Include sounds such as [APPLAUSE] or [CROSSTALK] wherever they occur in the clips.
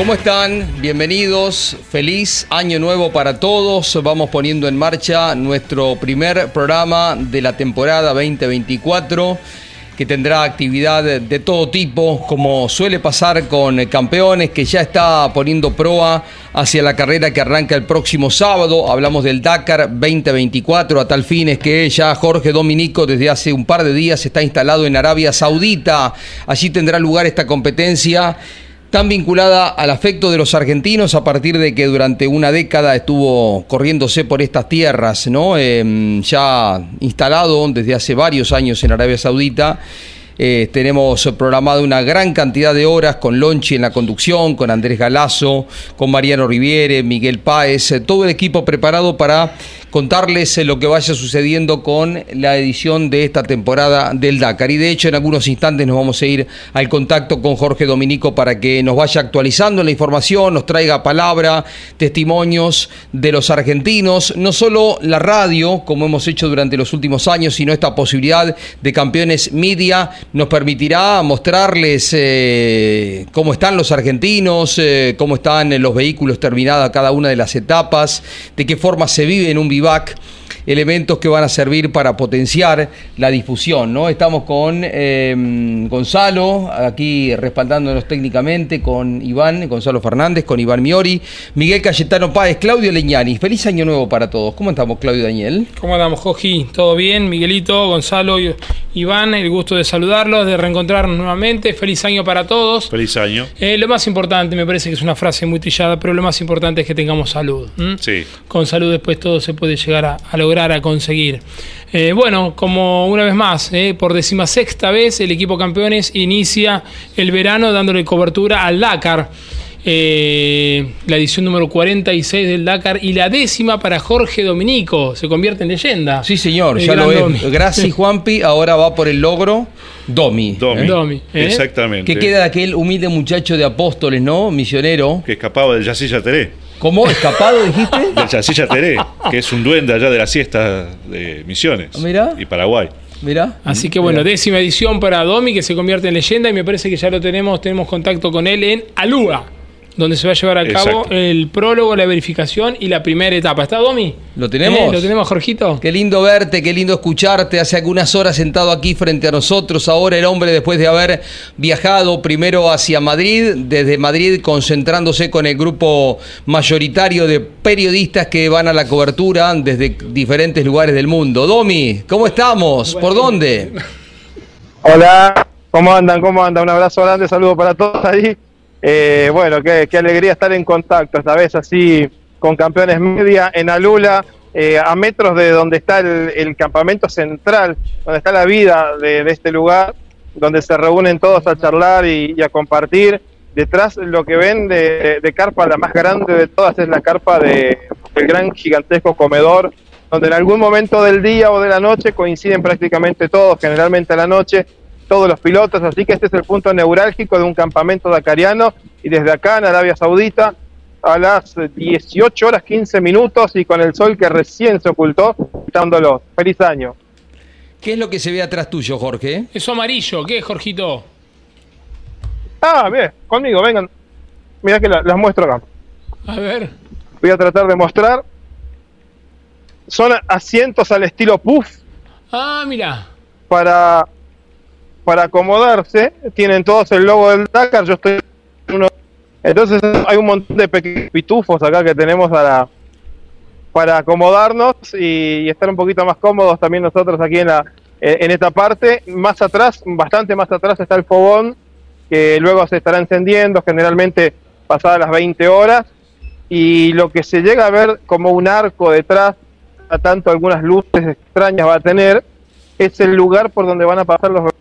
¿Cómo están? Bienvenidos. Feliz año nuevo para todos. Vamos poniendo en marcha nuestro primer programa de la temporada 2024 que tendrá actividad de todo tipo, como suele pasar con campeones, que ya está poniendo proa hacia la carrera que arranca el próximo sábado. Hablamos del Dakar 2024, a tal fin es que ya Jorge Dominico desde hace un par de días está instalado en Arabia Saudita. Allí tendrá lugar esta competencia tan vinculada al afecto de los argentinos a partir de que durante una década estuvo corriéndose por estas tierras, ¿no? Em, ya instalado desde hace varios años en Arabia Saudita. Eh, tenemos programado una gran cantidad de horas con Lonchi en la conducción, con Andrés Galazo, con Mariano Riviere, Miguel Páez, eh, todo el equipo preparado para contarles eh, lo que vaya sucediendo con la edición de esta temporada del Dakar. Y de hecho, en algunos instantes nos vamos a ir al contacto con Jorge Dominico para que nos vaya actualizando la información, nos traiga palabra, testimonios de los argentinos, no solo la radio, como hemos hecho durante los últimos años, sino esta posibilidad de campeones media nos permitirá mostrarles eh, cómo están los argentinos, eh, cómo están los vehículos terminadas cada una de las etapas, de qué forma se vive en un vivac elementos que van a servir para potenciar la difusión. ¿no? Estamos con em, Gonzalo, aquí respaldándonos técnicamente, con Iván, Gonzalo Fernández, con Iván Miori, Miguel Cayetano Páez, Claudio Leñani. Feliz año nuevo para todos. ¿Cómo estamos, Claudio Daniel? ¿Cómo andamos, Joji? ¿Todo bien? Miguelito, Gonzalo, Iván, el gusto de saludarlos, de reencontrarnos nuevamente. Feliz año para todos. Feliz año. Eh, lo más importante, me parece que es una frase muy trillada, pero lo más importante es que tengamos salud. Sí. Con salud después todo se puede llegar a lograr a conseguir. Eh, bueno, como una vez más, eh, por decimasexta vez el equipo campeones inicia el verano dándole cobertura al Dakar. Eh, la edición número 46 del Dakar y la décima para Jorge Dominico. Se convierte en leyenda. Sí, señor, ya lo es. Gracias, [LAUGHS] Juanpi. Ahora va por el logro Domi. Domi. Exactamente. Que queda aquel humilde muchacho de Apóstoles, ¿no? Misionero. Que escapaba del Yacilla Teré. ¿Cómo? ¿Escapado dijiste? [LAUGHS] Del Chasilla Teré, que es un duende allá de la siesta de Misiones. Mira. Y Paraguay. Mira. Así que bueno, décima edición para Domi, que se convierte en leyenda y me parece que ya lo tenemos, tenemos contacto con él en Alúa donde se va a llevar a cabo el prólogo, la verificación y la primera etapa. ¿Está Domi? ¿Lo tenemos? ¿Eh? ¿Lo tenemos, Jorgito? Qué lindo verte, qué lindo escucharte. Hace algunas horas sentado aquí frente a nosotros. Ahora el hombre, después de haber viajado primero hacia Madrid, desde Madrid concentrándose con el grupo mayoritario de periodistas que van a la cobertura desde diferentes lugares del mundo. Domi, ¿cómo estamos? ¿Por dónde? Hola, ¿cómo andan? ¿Cómo andan? Un abrazo grande, saludo para todos ahí. Eh, bueno, qué, alegría estar en contacto, esta vez así con Campeones Media en Alula, eh, a metros de donde está el, campamento central, donde está la vida de, este lugar, donde se reúnen todos a charlar y, a compartir. Detrás lo que ven de, carpa, la más grande de todas, es la carpa de, del gran gigantesco comedor, donde en algún momento del día o de la noche coinciden prácticamente todos, generalmente a la noche, todos los pilotos, así que este es el punto neurálgico de un campamento dakariano y desde acá en Arabia Saudita a las 18 horas 15 minutos y con el sol que recién se ocultó, dándolo. Feliz año. ¿Qué es lo que se ve atrás tuyo, Jorge? Eso amarillo, ¿qué es, Jorgito? Ah, bien, conmigo, vengan. Mira que las muestro acá. A ver. Voy a tratar de mostrar. Son asientos al estilo puff. Ah, mira. Para para acomodarse, tienen todos el logo del Dakar, yo estoy uno. Entonces hay un montón de pequeños pitufos acá que tenemos para, para acomodarnos y, estar un poquito más cómodos también nosotros aquí en, la, en esta parte. Más atrás, bastante más atrás está el fogón, que luego se estará encendiendo, generalmente pasadas las 20 horas. Y lo que se llega a ver como un arco detrás, a tanto algunas luces extrañas va a tener, es el lugar por donde van a pasar los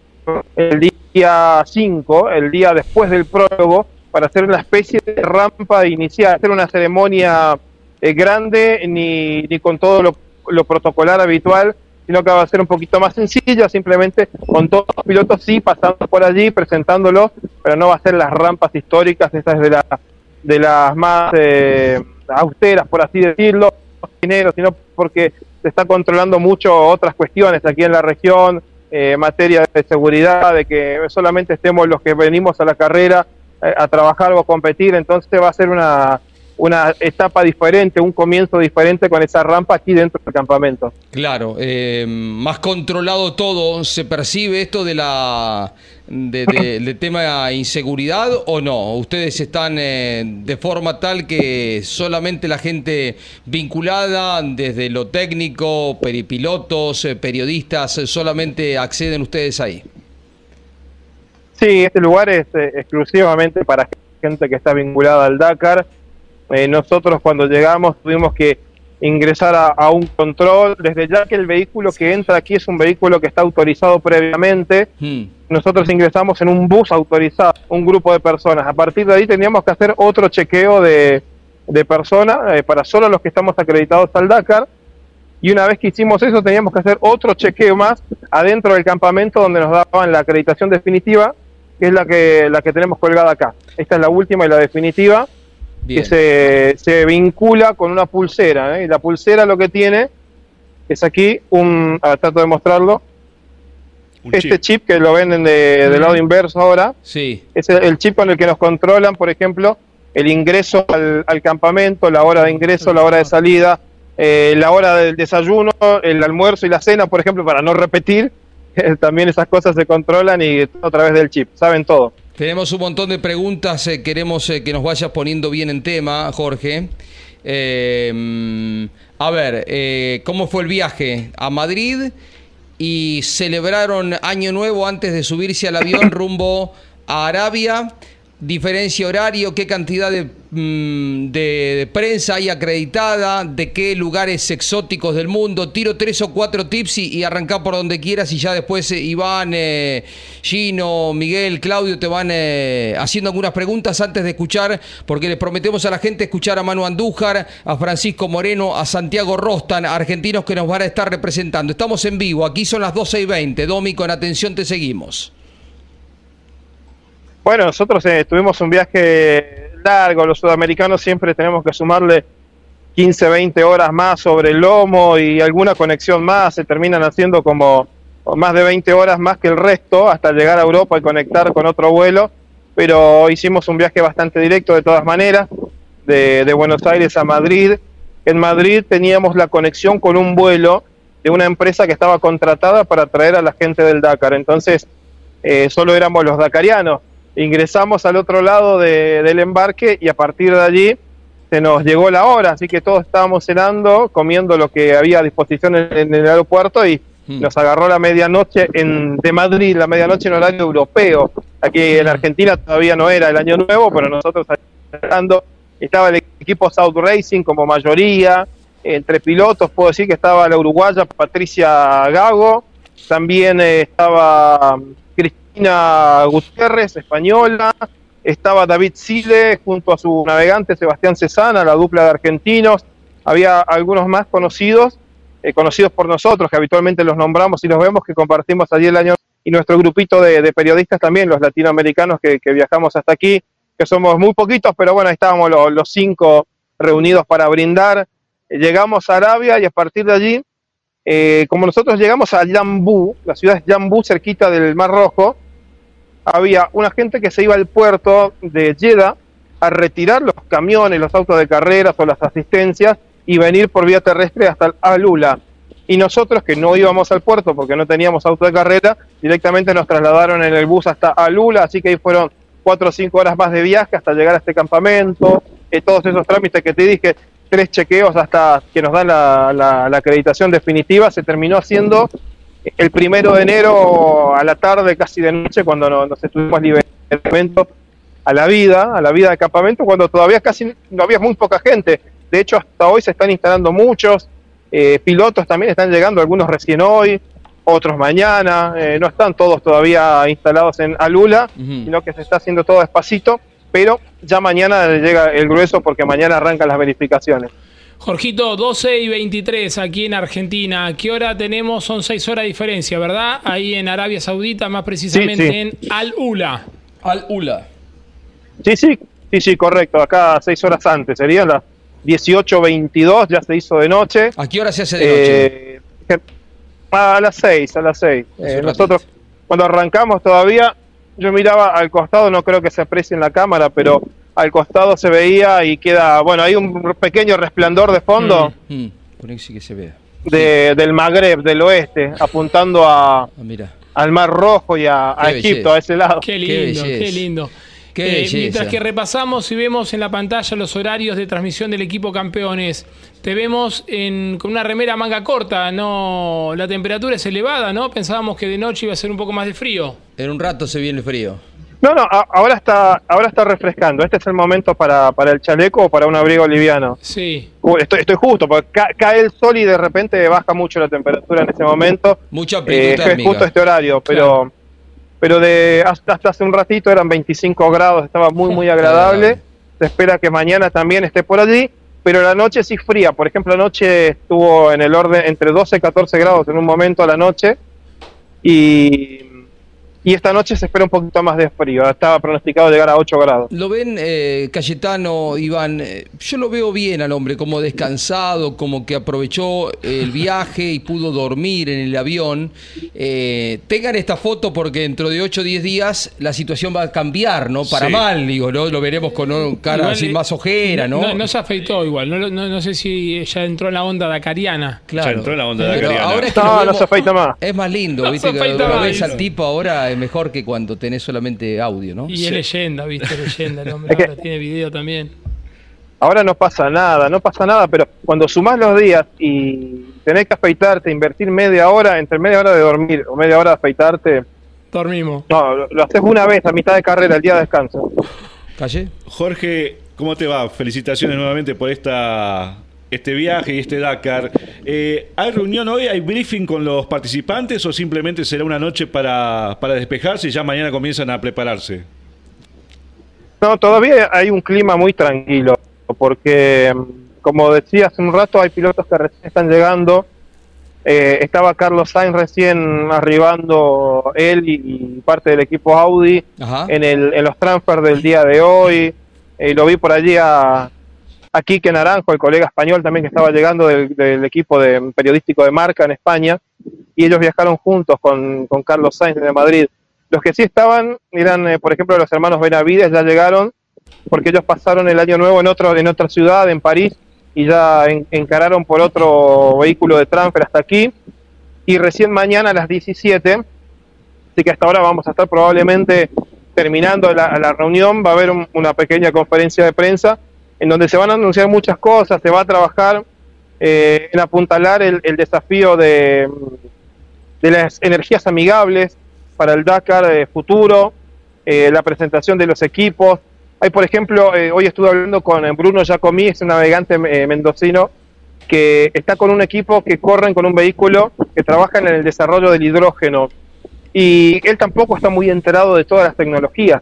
el día 5, el día después del prólogo, para hacer una especie de rampa inicial, hacer una ceremonia eh, grande, ni, ni con todo lo, protocolar habitual, sino que va a ser un poquito más sencilla, simplemente con todos los pilotos sí pasando por allí, presentándolos, pero no va a ser las rampas históricas, esas de, la, de las más eh, austeras, por así decirlo, dinero, sino porque se está controlando mucho otras cuestiones aquí en la región, eh, materia de seguridad, de que solamente estemos los que venimos a la carrera eh, a trabajar o a competir, entonces va a ser una, una etapa diferente, un comienzo diferente con esa rampa aquí dentro del campamento. Claro, eh, más controlado todo, ¿se percibe esto de la de, de- [CLEARS THROAT] del tema inseguridad o no? ¿Ustedes están eh, de forma tal que solamente la gente vinculada desde lo técnico, peripilotos, eh, periodistas, solamente acceden ustedes ahí? Sí, este lugar es eh, exclusivamente para gente que está vinculada al Dakar. Eh, nosotros cuando llegamos tuvimos que ingresar a, a un control, desde ya que el vehículo que entra aquí es un vehículo que está autorizado previamente, Hmm. nosotros ingresamos en un bus autorizado, un grupo de personas. A partir de ahí teníamos que hacer otro chequeo de, de personas eh, para solo los que estamos acreditados al Dakar. Y una vez que hicimos eso, teníamos que hacer otro chequeo más adentro del campamento donde nos daban la acreditación definitiva, que es la que, la que tenemos colgada acá. Esta es la última y la definitiva, Bien. que se, se vincula con una pulsera. ¿eh? Y la pulsera lo que tiene es aquí un. a ver, trato de mostrarlo. Un este chip. chip. que lo venden de, del lado inverso ahora, Sí, es el, el chip con el que nos controlan, por ejemplo, el ingreso al, al campamento, la hora de ingreso, la hora de salida, eh, la hora del desayuno, el almuerzo y la cena, por ejemplo, para no repetir. [LAUGHS] También esas cosas se controlan y a través del chip, saben todo. Tenemos un montón de preguntas, eh, queremos eh, que nos vayas poniendo bien en tema, Jorge. Eh, a ver, ¿cómo fue el viaje a Madrid? Y celebraron Año Nuevo antes de subirse al avión rumbo a Arabia. Diferencia horario, qué cantidad de, mm, de- de prensa hay acreditada, de qué lugares exóticos del mundo. Tiro tres o cuatro tips y, y por donde quieras y ya después eh, Iván, eh, Gino, Miguel, Claudio te van eh, haciendo algunas preguntas antes de escuchar, porque les prometemos a la gente escuchar a Manu Andújar, a Francisco Moreno, a Santiago Rostan, argentinos que nos van a estar representando. Estamos en vivo, aquí son las 12 y 20. Domi, con atención te seguimos. Bueno, nosotros eh, tuvimos un viaje largo, los sudamericanos siempre tenemos que sumarle 15, 20 horas más sobre el lomo y alguna conexión más, se terminan haciendo como más de 20 horas más que el resto hasta llegar a Europa y conectar con otro vuelo, pero hicimos un viaje bastante directo de todas maneras, de, Buenos Aires a Madrid. En Madrid teníamos la conexión con un vuelo de una empresa que estaba contratada para traer a la gente del Dakar, entonces eh, solo éramos los dakarianos ingresamos al otro lado de- del embarque y a partir de allí se nos llegó la hora, así que todos estábamos cenando, comiendo lo que había a disposición en, en el aeropuerto y Hmm. nos agarró la medianoche en, de Madrid, la medianoche en horario europeo. Aquí en Argentina todavía no era el año nuevo, pero nosotros cenando, estaba el equipo South Racing como mayoría, entre pilotos puedo decir que estaba la uruguaya Patricia Gago, también eh, estaba Gutiérrez, española, estaba David Sile junto a su navegante Sebastián Cesana, la dupla de argentinos, había algunos más conocidos, eh, conocidos por nosotros, que habitualmente los nombramos y los vemos, que compartimos allí el año, y nuestro grupito de, periodistas también, los latinoamericanos que, viajamos hasta aquí, que somos muy poquitos, pero bueno, ahí estábamos los, cinco reunidos para brindar. Llegamos a Arabia y a partir de allí eh, como nosotros llegamos a Yambú, la ciudad es Yambú, cerquita del Mar Rojo, había una gente que se iba al puerto de Jeddah a retirar los camiones, los autos de carreras o las asistencias y venir por vía terrestre hasta Alula. y nosotros que no íbamos al puerto porque no teníamos auto de carrera, directamente nos trasladaron en el bus hasta Alula, así que ahí fueron cuatro o cinco horas más de viaje hasta llegar a este campamento, eh, todos esos trámites que te dije, tres chequeos hasta que nos dan la, la, acreditación definitiva, se terminó haciendo el primero de enero a la tarde, casi de noche, cuando nos, estuvimos liberando a la vida, a la vida de campamento, cuando todavía casi no había muy poca gente. De hecho, hasta hoy se están instalando muchos, eh, pilotos también están llegando, algunos recién hoy, otros mañana, eh, no están todos todavía instalados en Alula, sino que se está haciendo todo despacito, pero ya mañana llega el grueso porque mañana arrancan las verificaciones. Jorgito, 12 y 23 aquí en Argentina. ¿Qué hora tenemos? Son 6 horas de diferencia, ¿verdad? Ahí en Arabia Saudita, más precisamente en Al-Ula. Al-Ula. Sí, sí, sí, sí, correcto. Acá 6 horas antes. Serían las 18.22, ya se hizo de noche. ¿A qué hora se hace de noche? Eh, a las 6, a las 6. Eh, nosotros, cuando arrancamos todavía, yo miraba al costado, no creo que se aprecie en la cámara, pero al costado se veía y queda, bueno, hay un pequeño resplandor de fondo. Mm, mm. que se vea. De, Del Magreb, del oeste, apuntando a, ah, mira. al Mar Rojo y a, Egipto, a ese lado. Qué lindo, qué lindo. Eh, mientras que repasamos y vemos en la pantalla los horarios de transmisión del equipo campeones, te vemos con una remera manga corta, no la temperatura es elevada, ¿no? Pensábamos que de noche iba a ser un poco más de frío. En un rato se viene el frío. No, no, ahora está, ahora está refrescando. Este es el momento para, para el chaleco o para un abrigo liviano. Sí. Estoy, estoy justo, porque cae el sol y de repente baja mucho la temperatura en ese momento. Mucha amplitud eh, Es justo este horario, pero pero de hasta, hasta hace un ratito eran 25 grados, estaba muy, muy [LAUGHS] agradable. Se espera que mañana también esté por allí, pero la noche sí fría. Por ejemplo, anoche estuvo en el orden entre 12 y 14 grados en un momento a la noche. Y y esta noche se espera un poquito más de frío. Estaba pronosticado llegar a 8 grados. ¿Lo ven, eh, Cayetano, Iván? Eh, yo lo veo bien al hombre, como descansado, como que aprovechó el viaje y pudo dormir en el avión. Eh, tengan esta foto porque dentro de 8 o 10 días la situación va a cambiar, ¿no? Para mal, digo, ¿no? Lo veremos con un cara así más ojera, ¿no? ¿no? se afeitó igual. No, no, sé si ya entró en la onda dacariana. Claro. Ya entró en la onda dacariana. Ahora es que no, no se afeita más. Es más lindo, ¿viste? Que lo ves al tipo ahora mejor que cuando tenés solamente audio, ¿no? Y es leyenda, viste, [LAUGHS] leyenda, el hombre ahora tiene video también. Ahora no pasa nada, no pasa nada, pero cuando sumás los días y tenés que afeitarte, invertir media hora, entre media hora de dormir o media hora de afeitarte. Dormimos. No, lo, lo haces una vez a mitad de carrera, el día de descanso. ¿Calle? Jorge, ¿cómo te va? Felicitaciones nuevamente por esta este viaje y este Dakar. Eh, ¿Hay reunión hoy? ¿Hay briefing con los participantes o simplemente será una noche para, para despejarse y ya mañana comienzan a prepararse? No, todavía hay un clima muy tranquilo, porque como decía hace un rato, hay pilotos que recién están llegando. Eh, estaba Carlos Sainz recién arribando él y, parte del equipo Audi en, el, en los transfers del día de hoy. Eh, lo vi por allí a, aquí que Naranjo, el colega español también que estaba llegando del, equipo de, periodístico de marca en España, y ellos viajaron juntos con, Carlos Sainz de Madrid. Los que sí estaban eran, eh, por ejemplo, los hermanos Benavides, ya llegaron, porque ellos pasaron el año nuevo en, otro, en otra ciudad, en París, y ya encararon por otro vehículo de transfer hasta aquí. Y recién mañana a las 17, así que hasta ahora vamos a estar probablemente terminando la, reunión, va a haber una pequeña conferencia de prensa en donde se van a anunciar muchas cosas, se va a trabajar eh, en apuntalar el, desafío de, de, las energías amigables para el Dakar de futuro, eh, la presentación de los equipos. Hay, por ejemplo, eh, hoy estuve hablando con Bruno Giacomi, es un navegante mendocino, que está con un equipo que corren con un vehículo que trabaja en el desarrollo del hidrógeno. Y él tampoco está muy enterado de todas las tecnologías.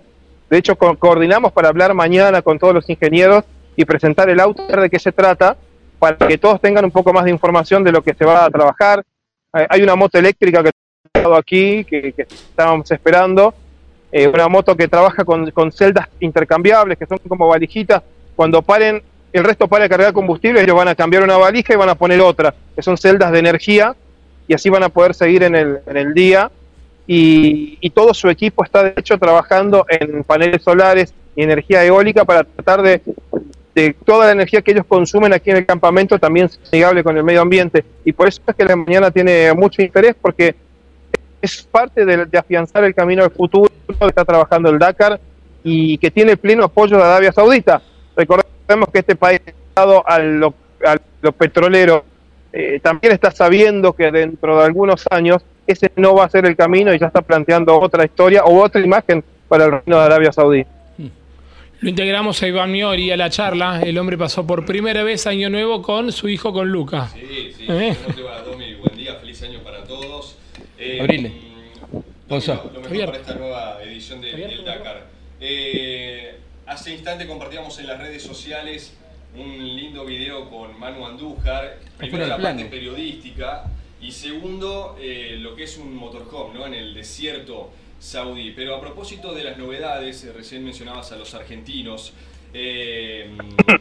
De hecho, coordinamos para hablar mañana con todos los ingenieros y presentar el auto, de qué se trata, para que todos tengan un poco más de información de lo que se va a trabajar. Hay una moto eléctrica que aquí, que, estábamos esperando, eh, una moto que trabaja con, celdas intercambiables, que son como valijitas, cuando paren, el resto para cargar combustible, ellos van a cambiar una valija y van a poner otra, que son celdas de energía, y así van a poder seguir en el, en el día. Y, y todo su equipo está de hecho trabajando en paneles solares y energía eólica para tratar de de toda la energía que ellos consumen aquí en el campamento también es amigable con el medio ambiente. Y por eso es que la mañana tiene mucho interés porque es parte de, de afianzar el camino al futuro que está trabajando el Dakar y que tiene pleno apoyo de Arabia Saudita. Recordemos que este país, a lo, a lo petrolero, eh, también está sabiendo que dentro de algunos años ese no va a ser el camino y ya está planteando otra historia o otra imagen para el reino de Arabia Saudí. Lo integramos a Iván Miori a la charla. El hombre pasó por primera vez Año Nuevo con su hijo, con Luca. Sí, sí. ¿Eh? ¿Cómo te va, Domi? Buen día, feliz año para todos. Eh, Abrile. Domi. Lo, lo mejor Abierto. para esta nueva edición de- del Dakar. Eh, hace instante compartíamos en las redes sociales un lindo video con Manu Andújar. Primero la parte periodística y segundo eh, lo que es un motorhome ¿no? en el desierto saudí. Pero a propósito de las novedades, eh, recién mencionabas a los argentinos. eh,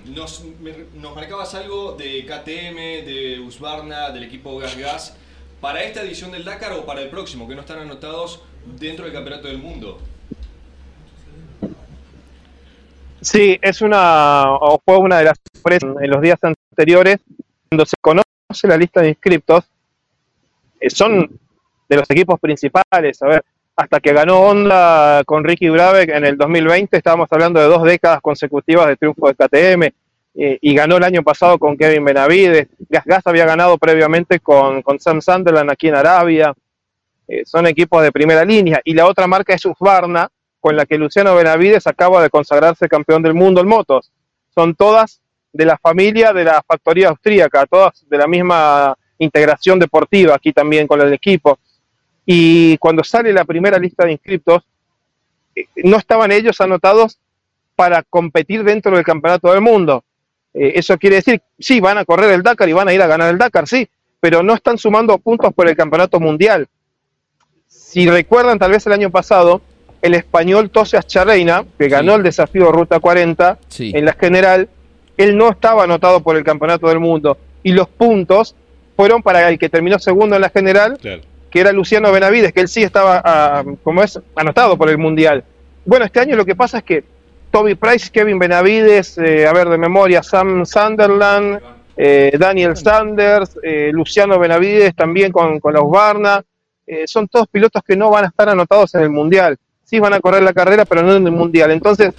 nos, me- marcabas algo de KTM, de Husqvarna, del equipo Gas Gas. ¿Para esta edición del Dakar o para el próximo, que no están anotados dentro del Campeonato del Mundo? Sí, es una, o fue una de las sorpresas en los días anteriores, cuando se conoce la lista de inscriptos, eh, son de los equipos principales, a ver, hasta que ganó Honda con Ricky Brabeck en el 2020, estábamos hablando de dos décadas consecutivas de triunfo de KTM, eh, y ganó el año pasado con Kevin Benavides, Gas había ganado previamente con, con Sam Sunderland aquí en Arabia, eh, son equipos de primera línea, y la otra marca es Husqvarna, con la que Luciano Benavides acaba de consagrarse campeón del mundo en motos. Son todas de la familia de la factoría austríaca, todas de la misma integración deportiva aquí también con el equipo. Y cuando sale la primera lista de inscriptos, eh, no estaban ellos anotados para competir dentro del campeonato del mundo. Eh, eso quiere decir, sí, van a correr el Dakar y van a ir a ganar el Dakar, sí, pero no están sumando puntos por el campeonato mundial. Si recuerdan, tal vez el año pasado, el español Tose Charreina, que ganó el desafío Ruta 40 Sí. en la general, él no estaba anotado por el campeonato del mundo y los puntos fueron para el que terminó segundo en la general, Claro. Que era Luciano Benavides, que él sí estaba, ah, como es, anotado por el mundial. Bueno, este año lo que pasa es que Toby Price, Kevin Benavides, eh, a ver de memoria, Sam Sunderland, eh, Daniel Sanders, eh, Luciano Benavides también con, con la eh, son todos pilotos que no van a estar anotados en el mundial. Sí van a correr la carrera, pero no en el mundial. Entonces,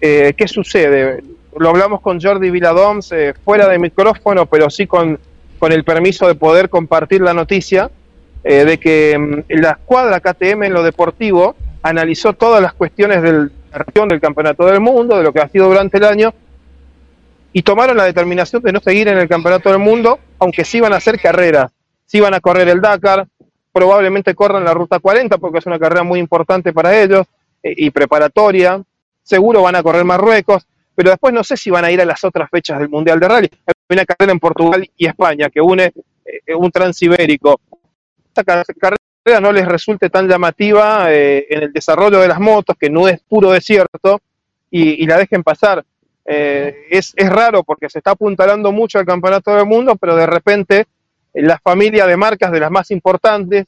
eh, ¿qué sucede? Lo hablamos con Jordi Viladoms eh, fuera de micrófono, pero sí con, con el permiso de poder compartir la noticia eh, de que mm, la escuadra KTM en lo deportivo analizó todas las cuestiones del, del campeonato del mundo, de lo que ha sido durante el año, y tomaron la determinación de no seguir en el campeonato del mundo, aunque sí van a hacer carreras, sí van a correr el Dakar, probablemente corran la ruta 40 porque es una carrera muy importante para ellos eh, y preparatoria, seguro van a correr Marruecos, pero después no sé si van a ir a las otras fechas del Mundial de Rally. Hay una carrera en Portugal y España que une eh, un transibérico. Esta car- carrera no les resulte tan llamativa eh, en el desarrollo de las motos, que no es puro desierto, y, la dejen pasar. Eh, es, raro porque se está apuntalando mucho al campeonato del mundo, pero de repente eh, la familia de marcas de las más importantes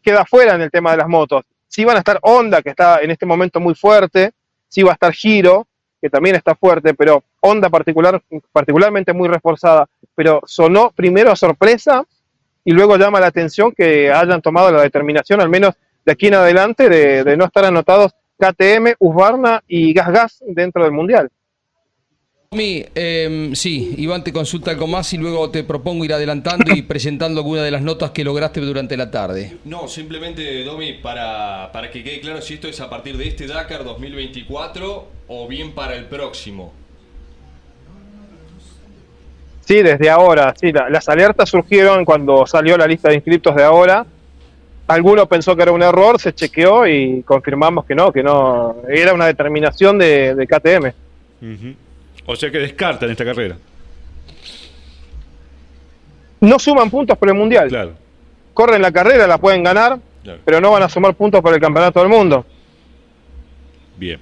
queda fuera en el tema de las motos. Sí van a estar Honda, que está en este momento muy fuerte, sí va a estar Giro, que también está fuerte, pero Honda particular, particularmente muy reforzada, pero sonó primero a sorpresa y luego llama la atención que hayan tomado la determinación, al menos de aquí en adelante, de, de no estar anotados KTM, Husqvarna y Gas Gas dentro del Mundial. Mi, eh, sí, Iván te consulta algo más y luego te propongo ir adelantando y presentando alguna de las notas que lograste durante la tarde. No, simplemente, Domi, para, para que quede claro si esto es a partir de este Dakar 2024 o bien para el próximo. Sí, desde ahora, sí, la- las alertas surgieron cuando salió la lista de inscriptos de ahora. Alguno pensó que era un error, se chequeó y confirmamos que no, que no, era una determinación de, de KTM. O sea que descartan esta carrera. No suman puntos por el Mundial. Claro. Corren la carrera, la pueden ganar, Claro. pero no van a sumar puntos por el Campeonato del Mundo. Bien.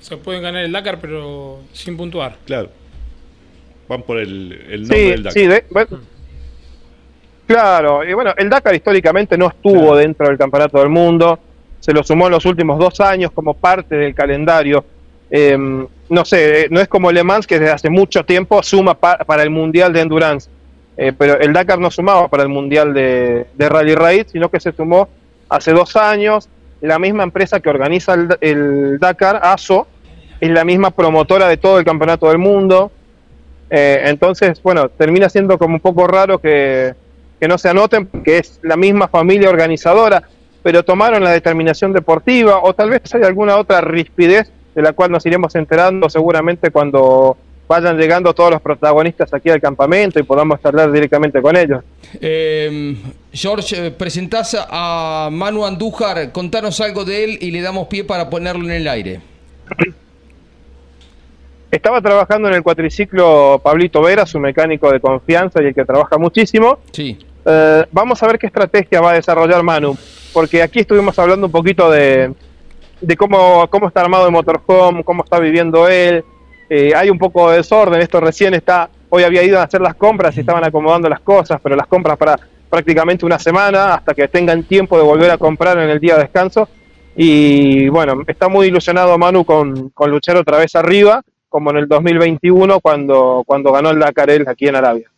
Se pueden ganar el Dakar, pero sin puntuar. Claro. Van por el, el nombre Sí, del Dakar. sí, de- bueno, claro. Y bueno, el Dakar históricamente no estuvo Claro. dentro del Campeonato del Mundo, se lo sumó en los últimos dos años como parte del calendario, em, no sé, no es como Le Mans que desde hace mucho tiempo suma para el Mundial de Endurance, eh, pero el Dakar no sumaba para el Mundial de, Rally Raid, sino que se sumó hace dos años. La misma empresa que organiza el, Dakar, ASO, es la misma promotora de todo el campeonato del mundo. Eh, entonces, bueno, termina siendo como un poco raro que, que no se anoten, que es la misma familia organizadora, pero tomaron la determinación deportiva, o tal vez hay alguna otra rispidez de la cual nos iremos enterando seguramente cuando vayan llegando todos los protagonistas aquí al campamento y podamos hablar directamente con ellos. Eh, George, eh, presentás a Manu Andújar, contanos algo de él y le damos pie para ponerlo en el aire. [CLEARS THROAT] Estaba trabajando en el cuatriciclo Pablito Vera, su mecánico de confianza y el que trabaja muchísimo. Sí. Eh, vamos a ver qué estrategia va a desarrollar Manu, porque aquí estuvimos hablando un poquito de, de cómo, cómo está armado el motorhome, cómo está viviendo él. Eh, hay un poco de desorden, esto recién está, hoy había ido a hacer las compras y estaban acomodando las cosas, pero las compras para prácticamente una semana hasta que tengan tiempo de volver a comprar en el día de descanso. Y bueno, está muy ilusionado Manu con, con luchar otra vez arriba, como en el 2021 cuando, cuando ganó el Dakar aquí en Arabia.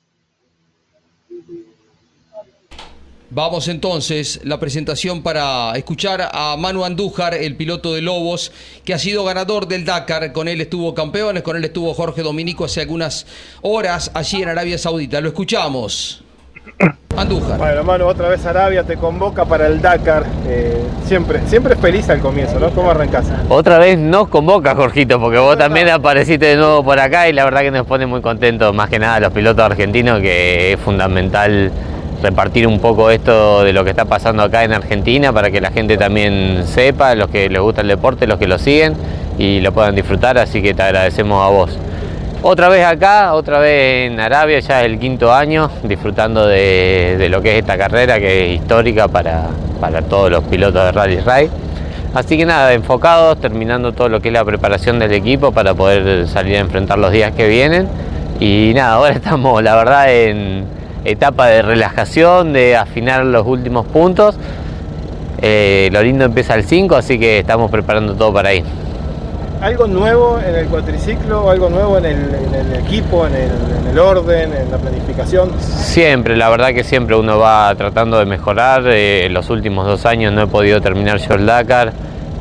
Vamos entonces, la presentación para escuchar a Manu Andújar, el piloto de Lobos, que ha sido ganador del Dakar. Con él estuvo campeones, con él estuvo Jorge Dominico hace algunas horas allí en Arabia Saudita. Lo escuchamos. Andújar. Bueno, Manu, otra vez Arabia te convoca para el Dakar. Eh, siempre, siempre es feliz al comienzo, ¿no? ¿Cómo arrancás? Otra vez nos convoca, Jorgito, porque vos también apareciste de nuevo por acá y la verdad que nos pone muy contentos, más que nada los pilotos argentinos, que es fundamental repartir un poco esto de lo que está pasando acá en Argentina para que la gente también sepa, los que les gusta el deporte, los que lo siguen y lo puedan disfrutar, así que te agradecemos a vos. Otra vez acá, otra vez en Arabia, ya es el quinto año, disfrutando de, lo que es esta carrera que es histórica para, para todos los pilotos de Rally Ride. Así que nada, enfocados, terminando todo lo que es la preparación del equipo para poder salir a enfrentar los días que vienen. Y nada, ahora [LAUGHS] estamos, la verdad, en, etapa de relajación, de afinar los últimos puntos. Eh, lo lindo empieza el 5, así que estamos preparando todo para ahí. ¿Algo nuevo en el cuatriciclo? ¿Algo nuevo en el, equipo, en el, orden, en la planificación? Siempre, la verdad que siempre uno va tratando de mejorar. Eh, en los últimos dos años no he podido terminar yo el Dakar.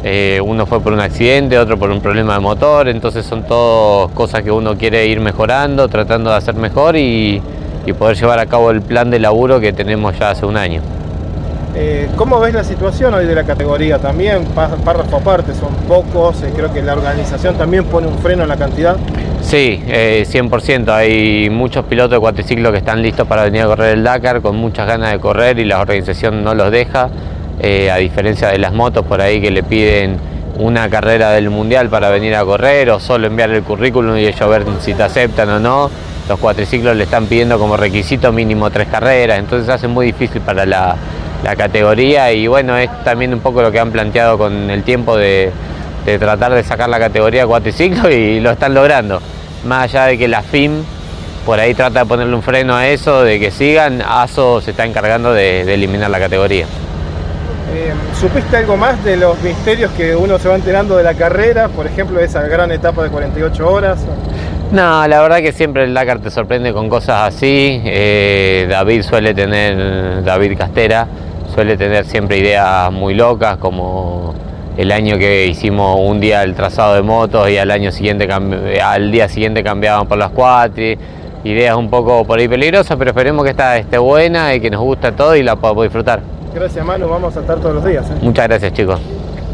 Eh, uno fue por un accidente, otro por un problema de motor, entonces son todas cosas que uno quiere ir mejorando, tratando de hacer mejor y, y poder llevar a cabo el plan de laburo que tenemos ya hace un año. Eh, ¿Cómo ves la situación hoy de la categoría también? Párrafo aparte, son pocos, eh, creo que la organización también pone un freno en la cantidad. Sí, 100%. Eh, Hay muchos pilotos de cuatriciclo que están listos para venir a correr el Dakar con muchas ganas de correr y la organización no los deja, a diferencia de las motos por ahí que le piden una carrera del mundial para venir a correr o solo enviar el currículum y ellos ver si te aceptan o no los cuatriciclos le están pidiendo como requisito mínimo tres carreras, entonces hace muy difícil para la, categoría y bueno, es también un poco lo que han planteado con el tiempo de, tratar de sacar la categoría de cuatriciclos y lo están logrando. Más allá de que la FIM por ahí trata de ponerle un freno a eso, de que sigan, ASO se está encargando de, eliminar la categoría. Eh, ¿Supiste algo más de los misterios que uno se va enterando de la carrera? Por ejemplo, esa gran etapa de 48 horas. No, la verdad que siempre el Dakar te sorprende con cosas así. Eh, David suele tener, David Castera, suele tener siempre ideas muy locas, como el año que hicimos un día el trazado de motos y al año siguiente al día siguiente cambiaban por las cuatro. Ideas un poco por ahí peligrosas, pero esperemos que esta esté buena y que nos guste todo y la podamos disfrutar. Gracias Manu, vamos a estar todos los días. ¿eh? Muchas gracias chicos.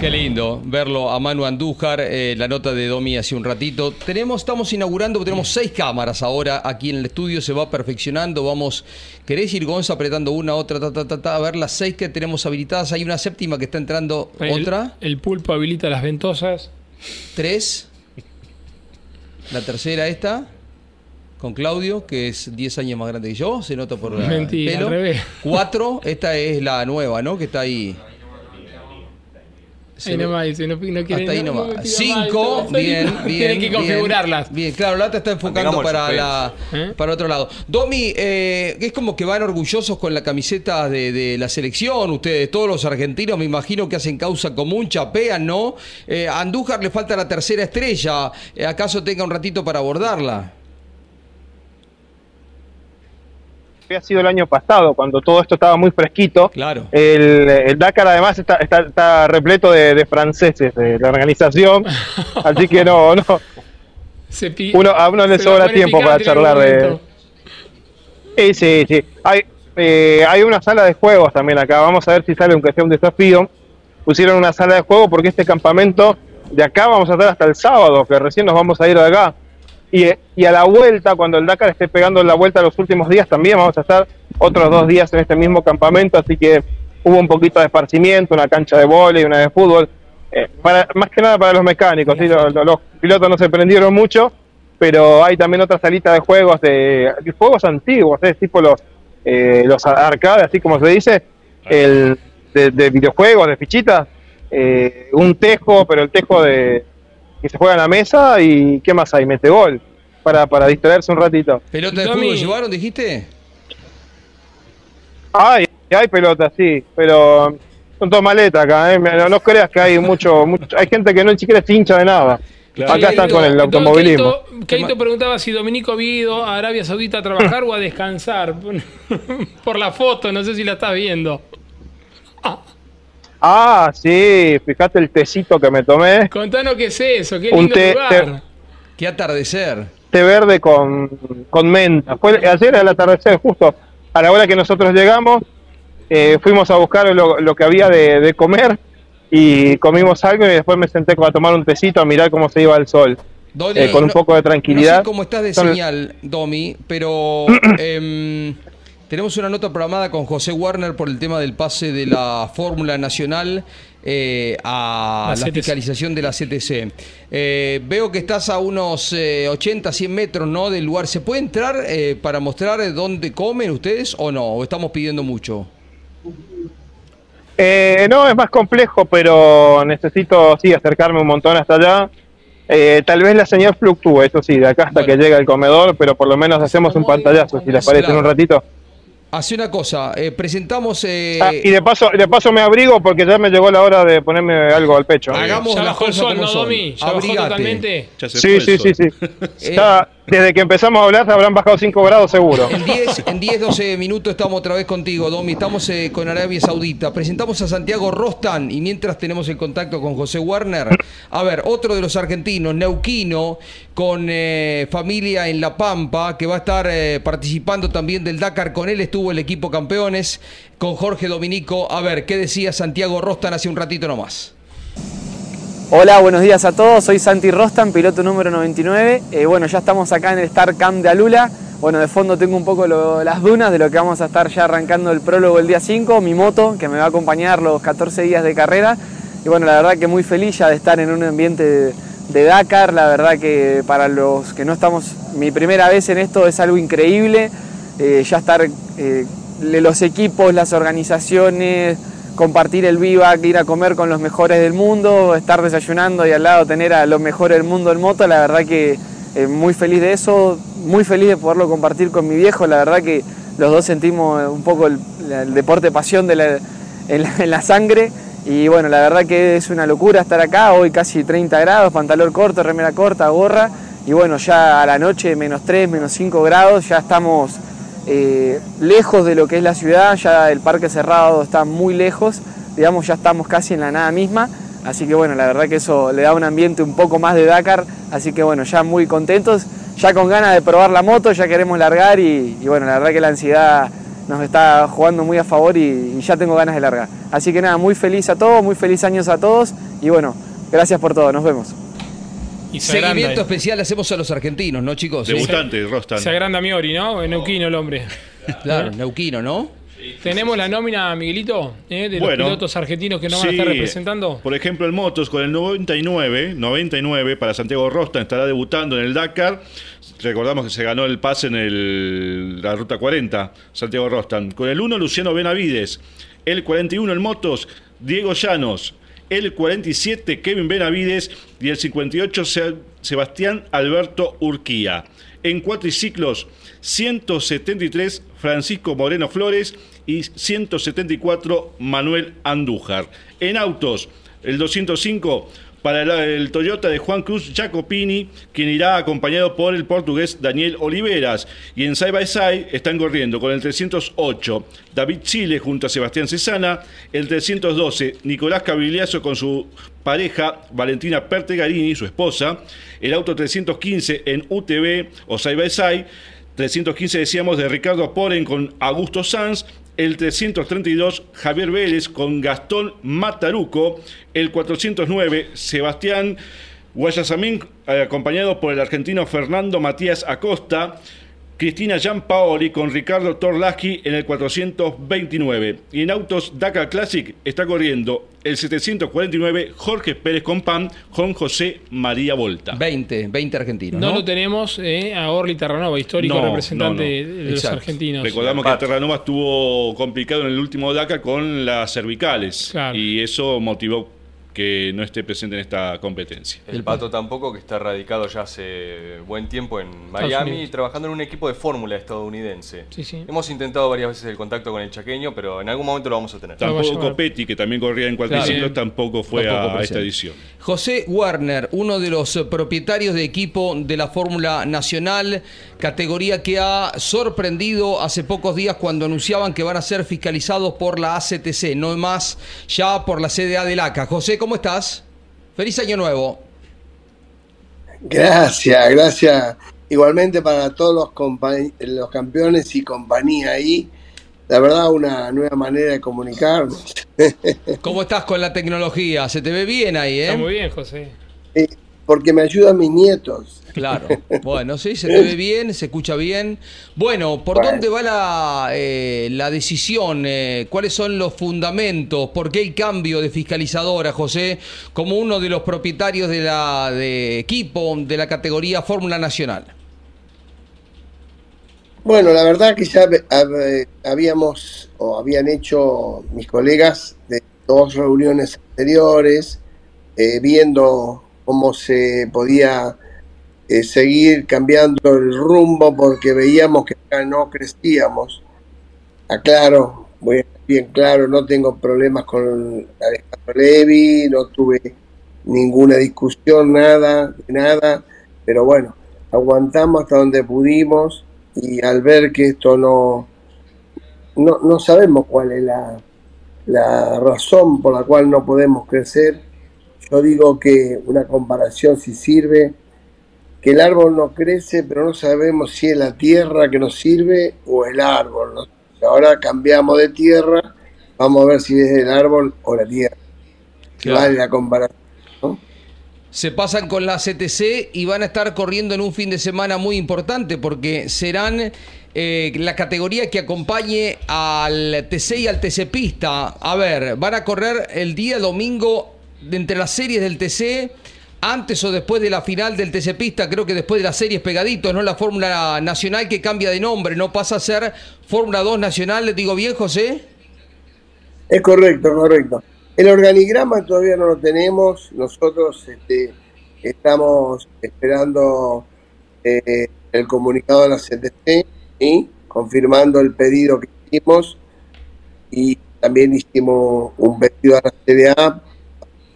Qué lindo verlo a Manu Andújar, eh, la nota de Domi hace un ratito. Tenemos, estamos inaugurando, tenemos seis cámaras ahora aquí en el estudio, se va perfeccionando. Vamos, ¿querés ir Gonza apretando una, otra, ta, ta, ta, a ver las seis que tenemos habilitadas? Hay una séptima que está entrando, otra. El pulpo habilita las ventosas. Tres. La tercera esta con Claudio, que es 10 años más grande que yo, se nota por el pelo. Cuatro, esta es la nueva, ¿no? Que está ahí. Ahí nomás dice, no, no quiere Hasta ahí no- no nomás. Cinco, más, bien, bien. Tienen que configurarlas. Bien, claro, Lata está enfocando para la. ¿Eh? para otro lado. Domi, eh, es como que van orgullosos con la camiseta de, de la selección, ustedes, todos los argentinos, me imagino que hacen causa común, chapean, ¿no? Eh, a Andújar le falta la tercera estrella, Eh, ¿acaso tenga un ratito para abordarla? Había sido el año pasado, cuando todo esto estaba muy fresquito. Claro. El, el Dakar además está, está, está repleto de, de franceses de la organización, [LAUGHS] así que no, no, Se uno, a uno le sobra tiempo para charlar de... Sí, sí, sí. Hay, eh, hay una sala de juegos también acá, vamos a ver si sale aunque sea un desafío. Pusieron una sala de juego porque este campamento de acá vamos a estar hasta el sábado, que recién nos vamos a ir de acá. Y, y a la vuelta, cuando el Dakar esté pegando la vuelta los últimos días, también vamos a estar otros dos días en este mismo campamento, así que hubo un poquito de esparcimiento, una cancha de vóley, una de fútbol, eh, para, más que nada para los mecánicos, ¿sí? los, pilotos no se prendieron mucho, pero hay también otra salita de juegos, de, de juegos antiguos, ¿eh? tipo los, eh, los arcades, así como se dice, el, de, de videojuegos, de fichitas, eh, un tejo, pero el tejo de que se juega en la mesa y ¿qué más hay? Metegol, para, para distraerse un ratito. ¿Pelota de fútbol llevaron, dijiste? Hay, hay pelotas, sí, pero son todas maletas acá, ¿eh? no, no creas que hay mucho, mucho, hay gente que no ni siquiera es hincha de nada. Claro. Acá están con el automovilismo. Keito, Keito preguntaba si Dominico había ido a Arabia Saudita a trabajar o a descansar. [LAUGHS] Por la foto, no sé si la estás viendo. Ah, sí, fíjate el tecito que me tomé, Contanos qué es eso, qué Un lindo té- lugar. Qué atardecer. té verde con, con menta. Fue ayer al atardecer, justo a la hora que nosotros llegamos, eh, fuimos a buscar lo, lo que había de, de comer y comimos algo y después me senté a tomar un tecito a mirar cómo se iba el sol. Domi, Eh, con un poco de tranquilidad. No sé cómo estás de Son- señal, Domi, pero [CLEARS THROAT] em, tenemos una nota programada con José Warner por el tema del pase de la Fórmula Nacional eh, a La la, fiscalización de la CTC. Eh, veo que estás a unos eh, 80, 100 metros ¿no? del lugar. ¿Se puede entrar eh, para mostrar eh, dónde comen ustedes o no? ¿O estamos pidiendo mucho? Eh, no, es más complejo, pero necesito, sí, acercarme un montón hasta allá. Eh, tal vez la señal fluctúe, eso sí, de acá hasta Bueno. que llega el comedor, pero por lo menos hacemos un pantallazo, si les parece, en un ratito. Hace una cosa, eh, presentamos... eh, Ah, y de paso, de paso me abrigo porque ya me llegó la hora de ponerme algo al pecho. hagamos Ya las bajó el cosas sol, como ¿no, son. Domi? Ya bajó Abrigate. totalmente. Ya se Sí, sí, sí, sí. [LAUGHS] Ya, desde que empezamos a hablar habrán bajado 5 grados seguro. En 10, en 10, 12 minutos estamos otra vez contigo, Domi. Estamos eh, con Arabia Saudita. Presentamos a Santiago Rostan y mientras tenemos el contacto con José Warner. A ver, otro de los argentinos, Neuquino, con eh, familia en La Pampa, que va a estar eh, participando también del Dakar. Con él estuvo el equipo campeones, con Jorge Dominico. A ver, ¿qué decía Santiago Rostan hace un ratito nomás? Hola, buenos días a todos. Soy Santi Rostan, piloto número 99. Eh, bueno, ya estamos acá en el Star Camp de Alula. Bueno, de fondo tengo un poco las dunas de lo que vamos a estar ya arrancando el prólogo el día 5, mi moto que me va a acompañar los 14 días de carrera. Y bueno, la verdad que muy feliz ya de estar en un ambiente de, de Dakar. La verdad que para los que no estamos mi primera vez en esto es algo increíble. Eh, ya estar eh, los equipos, las organizaciones, compartir el vivac, ir a comer con los mejores del mundo, estar desayunando y al lado tener a los mejores del mundo en moto, la verdad que eh, muy feliz de eso, muy feliz de poderlo compartir con mi viejo, la verdad que los dos sentimos un poco el, el deporte pasión de la- en, la, en la sangre y bueno, la verdad que es una locura estar acá, hoy casi 30 grados, pantalón corto, remera corta, gorra y bueno, ya a la noche menos 3, menos 5 grados, ya estamos eh, lejos de lo que es la ciudad, ya el parque cerrado está muy lejos, digamos ya estamos casi en la nada misma, así que bueno, la verdad que eso le da un ambiente un poco más de Dakar, así que bueno, ya muy contentos, ya con ganas de probar la moto, ya queremos largar y, bueno, la verdad que la ansiedad nos está jugando muy a favor y, y ya tengo ganas de largar. Así que nada, muy feliz a todos, muy feliz años a todos y bueno, gracias por todo, nos vemos. Y se Seguimiento especial hacemos a los argentinos, ¿no, chicos? Debutante, Rostan. Se agranda Miori, ¿no? Neuquino el hombre. Claro, Neuquino, ¿no? Tenemos la nómina, Miguelito, ¿eh? de los Bueno, pilotos argentinos que nos van a sí, estar representando. Por ejemplo, en motos, con el 99, 99 para Santiago Rostan, estará debutando en el Dakar. Recordamos que se ganó el pase en el- la ruta 40, Santiago Rostan. Con el 1, Luciano Benavides. El 41 en motos, Diego Llanos. El 47 Kevin Benavides y el 58 Sebastián Alberto Urquía. En cuatriciclos 173 Francisco Moreno Flores y 174 Manuel Andújar. En autos el 205 para el, Toyota de Juan Cruz Jacopini, quien irá acompañado por el portugués Daniel Oliveras. Y en Side by Side están corriendo con el 308 David Chile junto a Sebastián Cesana, el 312 Nicolás Cabrigliazo con su pareja Valentina Pertegarini, su esposa, el auto 315 en UTV o Side by Side, 315 decíamos de Ricardo Poren con Augusto Sanz el 332 Javier Vélez con Gastón Mataruco, el 409 Sebastián Guayasamín acompañado por el argentino Fernando Matías Acosta, Cristina Gianpaoli con Ricardo Torlaski en el 429. Y en autos Dakar Classic está corriendo el 749 Jorge Pérez Compán con José María Volta. 20, 20 argentinos. No, lo tenemos eh, a Orly Terranova, histórico representante de los argentinos. Recordamos que Terranova estuvo complicado en el último Dakar con las cervicales. Y eso motivó que no esté presente en esta competencia. El Pato tampoco, que está radicado ya hace buen tiempo en Miami, trabajando en un equipo de fórmula estadounidense. Hemos intentado varias veces el contacto con el chaqueño, pero en algún momento lo vamos a tener. Tampoco Copetti, que también corría en cualquier tampoco fue a, esta edición. José Werner, uno de los propietarios de equipo de la Fórmula Nacional, categoría que ha sorprendido hace pocos días cuando anunciaban que van a ser fiscalizados por la ACTC, no más ya por la CDA del ACA. José, ¿cómo estás? Feliz año nuevo. Gracias, gracias. Igualmente para todos los, los campeones y compañía ahí. La verdad, una nueva manera de comunicarnos. [LAUGHS] ¿Cómo estás con la tecnología? Se te ve bien ahí, ¿eh? Está muy bien, José. Porque me ayudan mis nietos. Claro. [LAUGHS] Bueno, sí, se te ve bien, se escucha bien. Bueno, ¿por dónde va la, eh, la decisión? Eh, ¿Cuáles son los fundamentos? ¿Por qué el cambio de fiscalizadora, José, como uno de los propietarios de la de equipo de la categoría Fórmula Nacional? Bueno, la verdad que ya habíamos o habían hecho mis colegas de dos reuniones anteriores, eh, viendo cómo se podía eh, seguir cambiando el rumbo porque veíamos que acá no crecíamos. Aclaro, voy bien claro, no tengo problemas con Alejandro Levi, no tuve ninguna discusión, nada, nada, pero bueno, aguantamos hasta donde pudimos y al ver que esto no, no, no sabemos cuál es la, la razón por la cual no podemos crecer, yo digo que una comparación si sirve que el árbol no crece, pero no sabemos si es la tierra que nos sirve o el árbol. Ahora cambiamos de tierra, vamos a ver si es el árbol o la tierra. Vale la comparación. Se pasan con la CTC y van a estar corriendo en un fin de semana muy importante porque serán eh, la categoría que acompañe al TC y al TC Pista. A ver, van a correr el día domingo entre las series del TC antes o después de la final del TC Pista, creo que después de las series pegaditos, ¿no? La Fórmula Nacional que cambia de nombre, no pasa a ser Fórmula 2 Nacional, ¿le digo bien, José? Es correcto, correcto. El organigrama todavía no lo tenemos, nosotros este, estamos esperando eh, el comunicado de la CTC y confirmando el pedido que hicimos y también hicimos un pedido a la CDA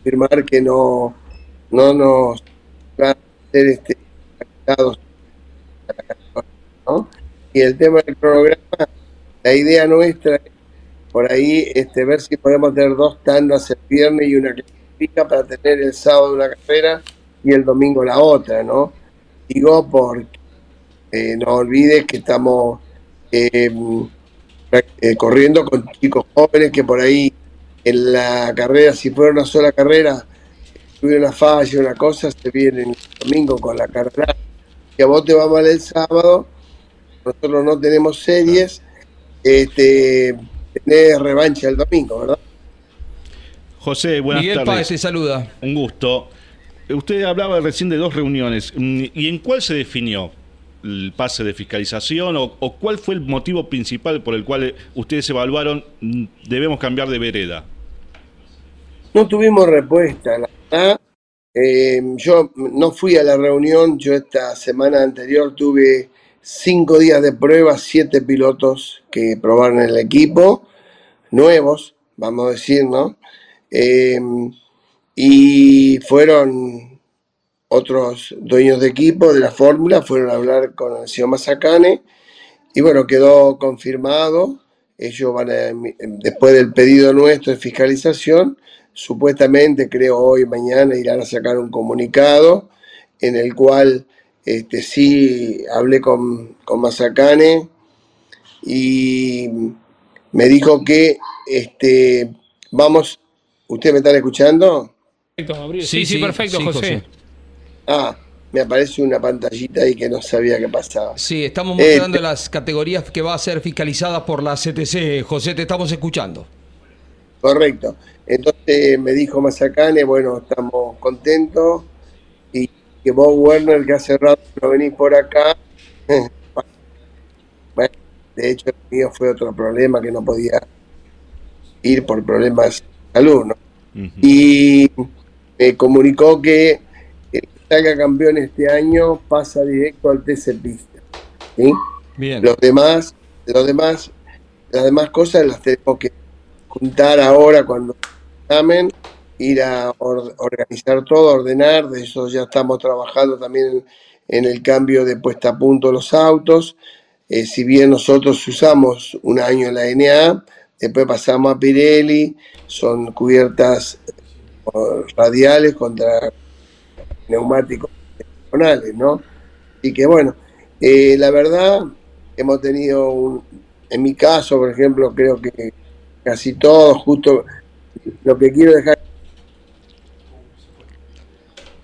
confirmar que no no nos va a ser este, ¿no? Y el tema del cronograma, la idea nuestra es por ahí este, ver si podemos tener dos tandas el viernes y una clasifica para tener el sábado una carrera y el domingo la otra, ¿no? Digo porque eh, no olvides que estamos eh, eh, corriendo con chicos jóvenes que por ahí en la carrera, si fuera una sola carrera, tuviera una falla, una cosa, se viene el domingo con la carrera. Y a vos te va mal el sábado, nosotros no tenemos series, este, tenés revancha el domingo, ¿verdad? José, buenas Miguel tardes. Páez te saluda. Un gusto. Usted hablaba recién de dos reuniones. ¿Y en cuál se definió el pase de fiscalización o, o cuál fue el motivo principal por el cual ustedes evaluaron mm, debemos cambiar de vereda? No tuvimos respuesta, la verdad. Eh, yo no fui a la reunión, yo esta semana anterior tuve cinco días de prueba, siete pilotos que probaron el equipo, nuevos, vamos a decir, ¿no? Eh, y fueron otros dueños de equipo de la fórmula, fueron a hablar con el señor Mazacane y bueno, quedó confirmado. Ellos van a, después del pedido nuestro de fiscalización, supuestamente creo hoy mañana irán a sacar un comunicado en el cual este, sí hablé con, con Mazacane y me dijo que este, vamos, ¿usted me está escuchando? Sí, sí, perfecto, José. Ah, me aparece una pantallita ahí que no sabía qué pasaba. Sí, estamos mostrando las categorías que va a ser fiscalizadas por la CTC. José, te estamos escuchando. Correcto. Entonces me dijo Mazacane, bueno, estamos contentos y que vos, Werner, que hace rato no venís por acá. [LAUGHS] bueno, de hecho, el mío fue otro problema que no podía ir por problemas de salud, ¿no? Y me comunicó que el que salga campeón este año pasa directo al TC Pista. ¿sí? Bien. Los demás, los demás, las demás cosas las tenemos que juntar ahora cuando llamen, ir a or- organizar todo, ordenar, de eso ya estamos trabajando también en, el cambio de puesta a punto los autos. Eh, si bien nosotros usamos un año la NA, después pasamos a Pirelli, son cubiertas eh, radiales contra neumáticos tradicionales, ¿no? Y que bueno, eh, la verdad, hemos tenido un, en mi caso, por ejemplo, creo que casi todos, justo lo que quiero dejar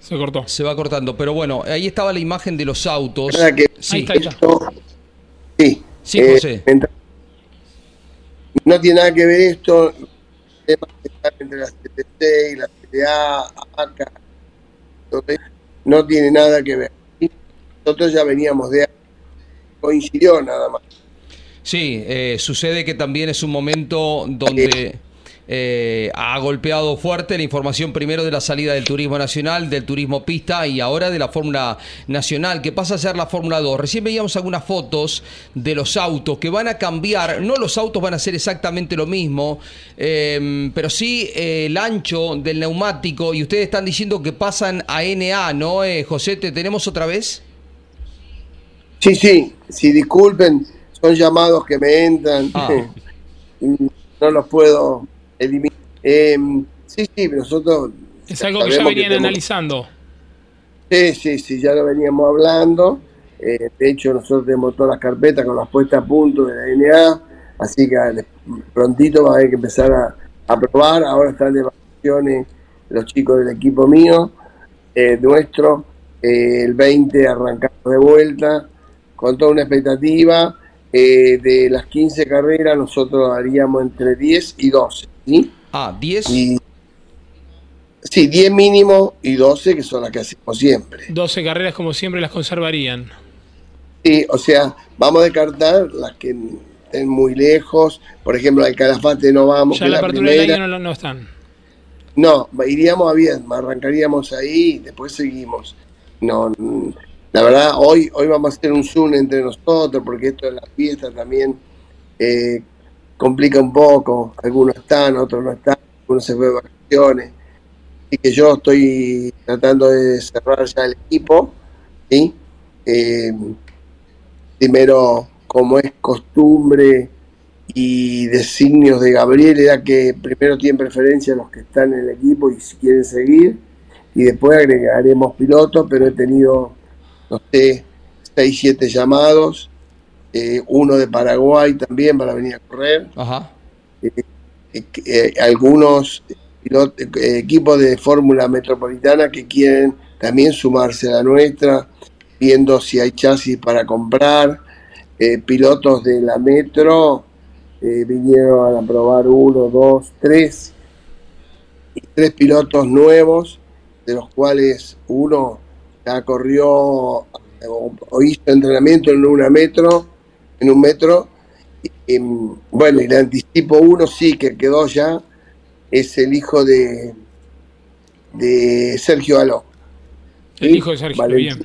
Se cortó. Se va cortando, pero bueno, ahí estaba la imagen de los autos. Que- Sí, Ahí está, ahí está. esto, sí, Sí, eh, José. mientras- no tiene nada que ver esto, temas que están entre la CTC y la CTA, ACA, entonces, no tiene nada que ver. Nosotros ya veníamos de coincidió nada más. Sí, eh, sucede que también es un momento donde eh, ha golpeado fuerte la información primero de la salida del turismo nacional, del turismo pista y ahora de la Fórmula Nacional, que pasa a ser la Fórmula 2. Recién veíamos algunas fotos de los autos que van a cambiar, no los autos van a ser exactamente lo mismo, eh, pero sí eh, el ancho del neumático y ustedes están diciendo que pasan a NA, ¿no? Eh, José, ¿te tenemos otra vez? Sí, sí, sí, disculpen, son llamados que me entran, Ah. [LAUGHS] y no los puedo eliminar. Eh, sí, sí, nosotros... Es algo que ya venían tenemos- analizando. Sí, sí, sí, ya lo veníamos hablando. Eh, de hecho, nosotros tenemos todas las carpetas con las puestas a punto de la NA, así que prontito va a haber que empezar a, a probar. Ahora están de vacaciones los chicos del equipo mío, eh, nuestro. Eh, el 20 arrancamos de vuelta con toda una expectativa. Eh, de las 15 carreras, nosotros haríamos entre 10 y 12, ¿sí? Ah, 10. Y, sí, 10 mínimo y 12, que son las que hacemos siempre. 12 carreras como siempre las conservarían. Sí, o sea, vamos a descartar las que estén muy lejos. Por ejemplo, al Calafate no vamos. Ya que la apertura del primera. año no, no están. No, iríamos a Viedma, arrancaríamos ahí y después seguimos. No, la verdad, hoy, hoy vamos a hacer un Zoom entre nosotros porque esto de la fiesta también eh, complica un poco. Algunos están, otros no están, algunos se fue de vacaciones. Así que yo estoy tratando de cerrar ya el equipo, ¿sí? Eh, primero, como es costumbre y designios de Gabriel, era que primero tienen preferencia los que están en el equipo y si quieren seguir, y después agregaremos pilotos, pero he tenido, no sé, 6, 7 llamados, eh, uno de Paraguay también para venir a correr, Ajá. eh, eh, algunos pilot- equipos de Fórmula Metropolitana que quieren también sumarse a la nuestra, viendo si hay chasis para comprar. Pilotos de la Metro vinieron a probar uno, dos, tres, tres pilotos nuevos, de los cuales uno ya corrió o, o hizo entrenamiento en una metro, en un metro, y, em, bueno, y le anticipo uno sí que quedó ya es el hijo de, de Sergio Aló. El hijo de Sergio, bien.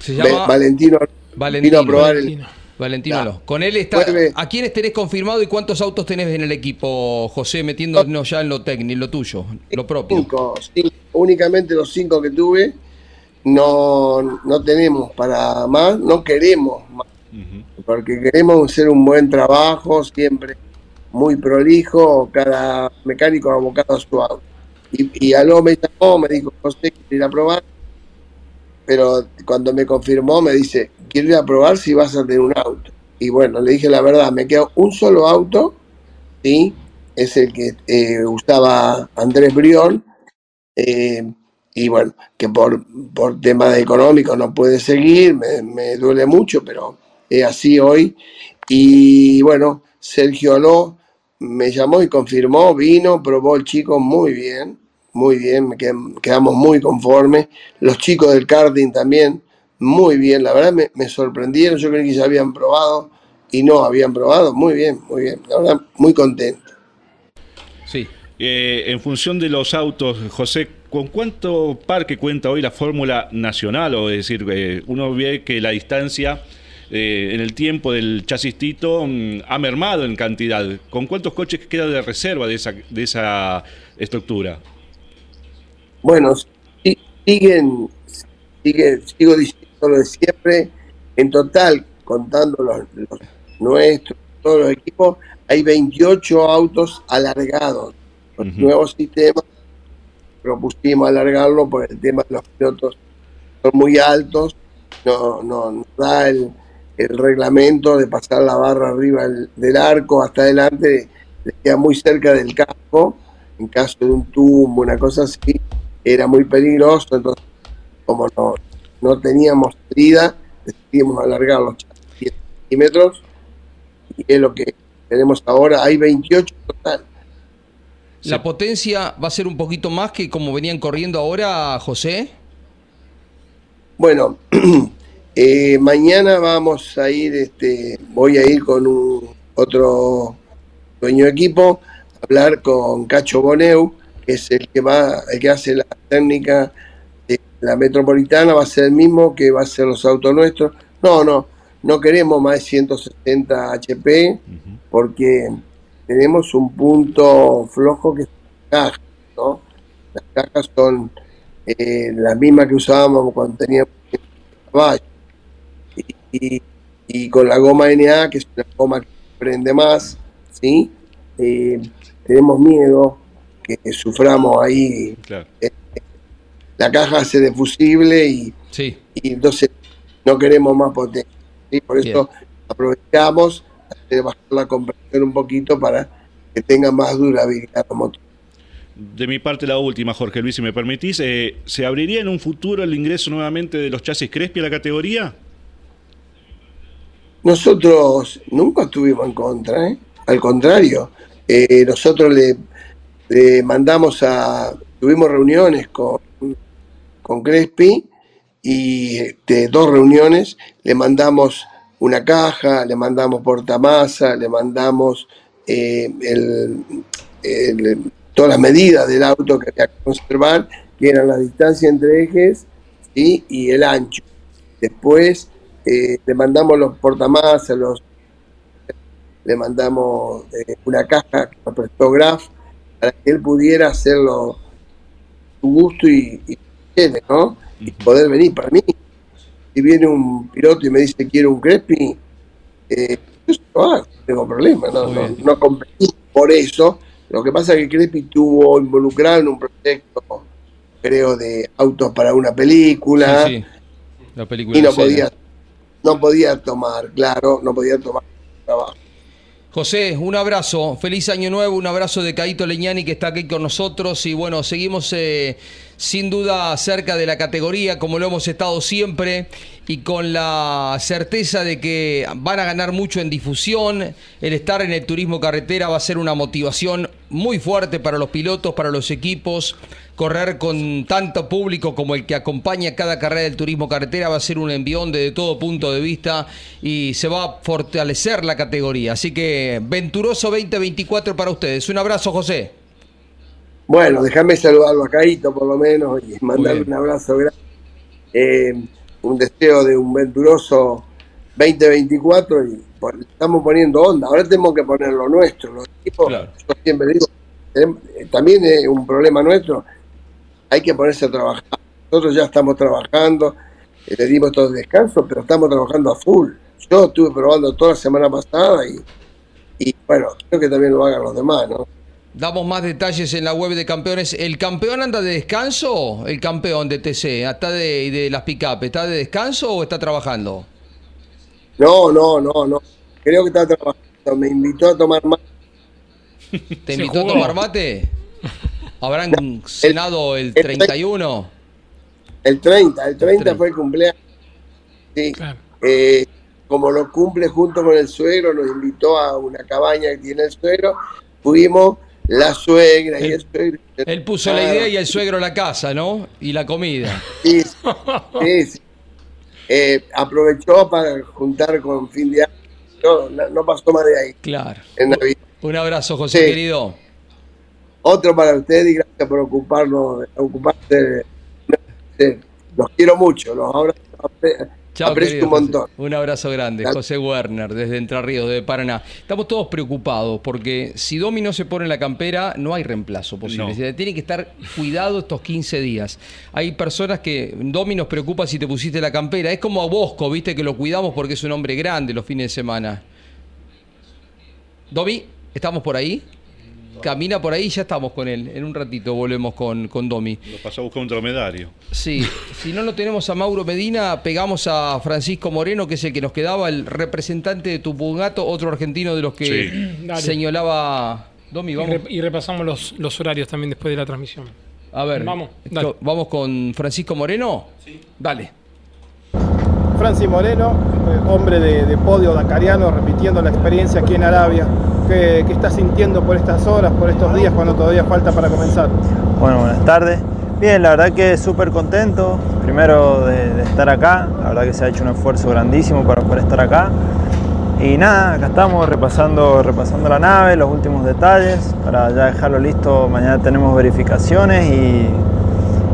Se llama Valentino. Valentino. Vino a probar el- Valentino. Valentino Claro. Aló. Con él está. Vuelve. ¿A quiénes tenés confirmado y cuántos autos tenés en el equipo, José, metiéndonos ya en lo técnico, en lo tuyo, lo propio? Cinco, cinco. Únicamente los cinco que tuve. No, no tenemos para más, no queremos más. Porque queremos hacer un buen trabajo, siempre muy prolijo, cada mecánico abocado a su auto. Y, y algo me llamó, me dijo, José, quiero ir a probar. Pero cuando me confirmó, me dice, quiero ir a probar si vas a tener un auto. Y bueno, le dije la verdad, me quedó un solo auto, ¿sí? Es el que eh, usaba Andrés Brión. eh, y bueno, que por, por temas económicos no puede seguir, me, me duele mucho, pero es así hoy. Y bueno, Sergio Aló me llamó y confirmó, vino, probó el chico muy bien, muy bien, me quedam- quedamos muy conformes. Los chicos del karting también, muy bien, la verdad me, me sorprendieron, yo creí que ya habían probado y no habían probado, muy bien, muy bien, la verdad muy contento. Sí. Eh, en función de los autos, José, ¿con cuánto parque cuenta hoy la Fórmula Nacional? O es decir, eh, uno ve que la distancia eh, en el tiempo del chasis Tito mm, ha mermado en cantidad. ¿Con cuántos coches queda de reserva de esa, de esa estructura? Bueno, siguen, sigue, sigo diciendo lo de siempre, en total, contando los, los nuestros, todos los equipos, hay 28 autos alargados. Los nuevos sistemas propusimos alargarlo por el tema de los pilotos son muy altos, no, no, no da el, reglamento de pasar la barra arriba del, arco hasta adelante, queda muy cerca del casco, en caso de un tumbo, una cosa así, era muy peligroso, entonces como no, no teníamos salida, decidimos alargar los 10 centímetros y es lo que tenemos ahora, hay 28 total. ¿La potencia va a ser un poquito más que como venían corriendo ahora, José? Bueno, [CLEARS THROAT] eh, mañana vamos a ir, este, voy a ir con un otro dueño de equipo a hablar con Cacho Boneu, que es el que va, el que hace la técnica de la metropolitana, va a ser el mismo que va a hacer los autos nuestros. No, no, no queremos más de 160 HP porque tenemos un punto flojo que es la caja, ¿no? Las cajas son eh, las mismas que usábamos cuando teníamos caballo. Y, y- y con la goma NA, que es una goma que prende más, ¿sí? Eh, tenemos miedo que suframos ahí. Claro. La caja hace de fusible y, Sí. y entonces no queremos más potencia. ¿sí? Por eso aprovechamos de bajar la compresión un poquito para que tenga más durabilidad la moto. De mi parte, la última, Jorge Luis, si me permitís. eh, ¿Se abriría en un futuro el ingreso nuevamente de los chasis Crespi a la categoría? Nosotros nunca estuvimos en contra, ¿eh? al contrario, eh, nosotros le, le mandamos a, tuvimos reuniones con, con Crespi y este, dos reuniones, le mandamos una caja, le mandamos portamasa, le mandamos eh, el- el- todas las medidas del auto que había que conservar, que eran la distancia entre ejes ¿sí? y el ancho. Después eh, le mandamos los portamasas, los, le mandamos eh, una caja que nos prestó Graf para que él pudiera hacerlo a su gusto y, ¿no? Y poder venir para mí. Si viene un piloto y me dice quiero un Crespi, eh, yo hago, no tengo problema, no, no, por eso. Lo que pasa es que Crespi estuvo involucrado en un proyecto, creo, de autos para una película Sí, sí. La película y no Cena. podía, no podía tomar, claro, no podía tomar trabajo. José, un abrazo, feliz año nuevo, un abrazo de Caito Leñani que está aquí con nosotros y bueno, seguimos eh, sin duda cerca de la categoría como lo hemos estado siempre y con la certeza de que van a ganar mucho en difusión, el estar en el turismo carretera va a ser una motivación muy fuerte para los pilotos, para los equipos, correr con tanto público como el que acompaña cada carrera del turismo carretera va a ser un envión desde todo punto de vista y se va a fortalecer la categoría. Así que venturoso 2024 para ustedes. Un abrazo, José. Bueno, déjame saludarlo a Caíto por lo menos y mandarle un abrazo grande. Eh, un deseo de un venturoso 2024 y estamos poniendo onda. Ahora tenemos que poner lo nuestro. Los equipos, yo siempre digo, eh, también es un problema nuestro. Hay que ponerse a trabajar. Nosotros ya estamos trabajando, eh, le dimos todo el descanso, pero estamos trabajando a full. Yo estuve probando toda la semana pasada y, y bueno, creo que también lo hagan los demás, ¿no? Damos más detalles en la web de campeones. ¿El campeón anda de descanso? El campeón de TC, ¿está de, de las pick-up, ¿está de descanso o está trabajando? No, no, no, no. Creo que está trabajando. Me invitó a tomar mate. [LAUGHS] ¿Te invitó a tomar mate? ¿Habrán cenado el, 31? El 30, el 30, fue el cumpleaños. Sí. Eh, como lo cumple junto con el suegro, nos invitó a una cabaña que tiene el suegro. Fuimos la suegra y el suegro. Él puso la idea y el suegro la casa, ¿no? Y la comida. Sí, sí. Eh, aprovechó para juntar con fin de año. No, no pasó más de ahí. Claro. Un abrazo, José, querido. Otro para usted y gracias por ocuparnos, ocuparse. Los quiero mucho, los abrazo Chao, un montón. Un abrazo grande, José Werner, desde Entre Ríos, de Paraná. Estamos todos preocupados porque si Domi no se pone en la campera, no hay reemplazo posible. Tiene que estar cuidado estos 15 días. Hay personas que Domi nos preocupa si te pusiste la campera. Es como a Bosco, viste, que lo cuidamos porque es un hombre grande los fines de semana. Domi, ¿estamos por ahí? Camina por ahí y ya estamos con él. En un ratito volvemos con, con Domi. Lo pasó a buscar un dromedario. Sí, [LAUGHS] si no lo tenemos a Mauro Medina, pegamos a Francisco Moreno, que es el que nos quedaba, el representante de Tupungato, otro argentino de los que [CLEARS THROAT] señalaba Domi. Vamos. Y, repasamos los, los horarios también después de la transmisión. A ver, vamos, vamos con Francisco Moreno. Sí. Dale. Francis Moreno, eh, hombre de, de podio dacariano, repitiendo la experiencia aquí en Arabia. ¿Qué, estás sintiendo por estas horas, por estos días, cuando todavía falta para comenzar? Bueno, buenas tardes. Bien, la verdad que súper contento, primero de, estar acá, la verdad que se ha hecho un esfuerzo grandísimo para poder estar acá. Y nada, acá estamos repasando, repasando la nave, los últimos detalles, para ya dejarlo listo, mañana tenemos verificaciones y,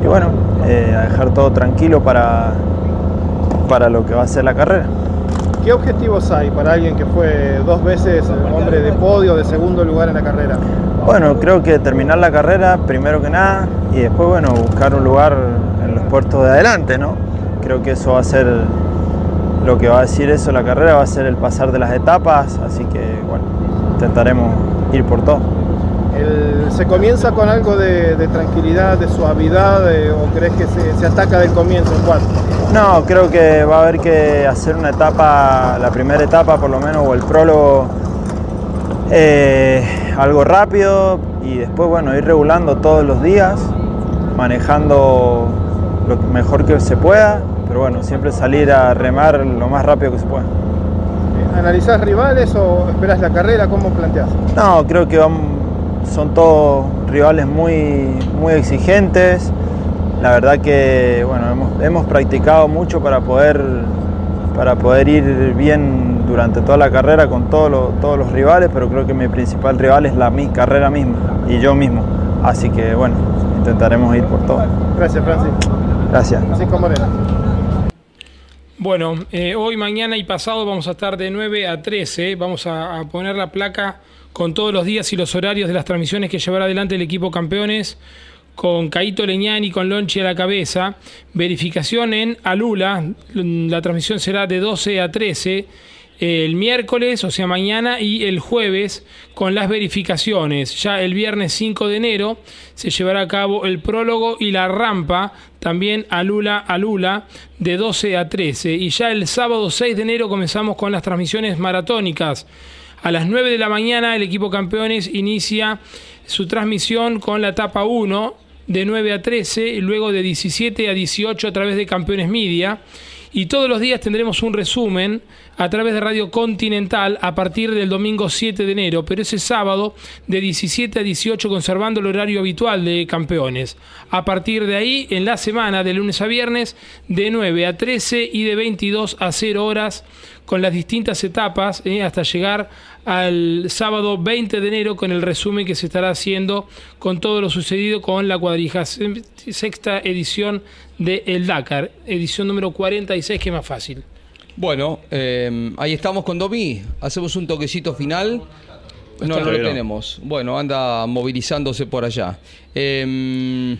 bueno, eh, a dejar todo tranquilo para, para lo que va a ser la carrera. ¿Qué objetivos hay para alguien que fue dos veces hombre de podio, de segundo lugar en la carrera? Bueno, creo que terminar la carrera primero que nada y después, bueno, buscar un lugar en los puertos de adelante, ¿no? Creo que eso va a ser lo que va a decir eso la carrera, va a ser el pasar de las etapas, así que, bueno, intentaremos ir por todo. ¿Se comienza con algo de, tranquilidad, de suavidad o crees que se, ataca del comienzo? ¿Cuál? No, creo que va a haber que hacer una etapa, la primera etapa por lo menos, o el prólogo, eh, algo rápido y después, bueno, ir regulando todos los días, manejando lo mejor que se pueda, pero bueno, siempre salir a remar lo más rápido que se pueda. ¿Analizás rivales o esperas la carrera? ¿Cómo planteas? No, creo que son todos rivales muy, muy exigentes la verdad que bueno, hemos, practicado mucho para poder, para poder ir bien durante toda la carrera con todos los rivales, pero creo que mi principal rival es la mi carrera misma y yo mismo. Así que bueno, intentaremos ir por todo. Gracias, Francis. Gracias. Francisco Moreno. Bueno, eh, hoy, mañana y pasado vamos a estar de 9 a 13. Vamos a, a, poner la placa con todos los días y los horarios de las transmisiones que llevará adelante el equipo campeones con Caito Leñani con Lonchi a la cabeza. Verificación en Alula. La transmisión será de 12 a 13 el miércoles, o sea, mañana y el jueves con las verificaciones. Ya el viernes 5 de enero se llevará a cabo el prólogo y la rampa, también a Lula a Lula, de 12 a 13. Y ya el sábado 6 de enero comenzamos con las transmisiones maratónicas. A las 9 de la mañana el equipo campeones inicia su transmisión con la etapa 1 de 9 a 13, y luego de 17 a 18 a través de Campeones Media. Y todos los días tendremos un resumen a través de Radio Continental a partir del domingo 7 de enero, pero ese sábado de 17 a 18 conservando el horario habitual de campeones. A partir de ahí, en la semana, de lunes a viernes, de 9 a 13 y de 22 a 0 horas, con las distintas etapas, eh, hasta llegar al sábado 20 de enero con el resumen que se estará haciendo con todo lo sucedido con la cuadrija sexta edición de El Dakar, edición número 46, que es más fácil. Bueno, eh, ahí estamos con Domi. Hacemos un toquecito final. No, no lo tenemos. Bueno, anda movilizándose por allá. Eh,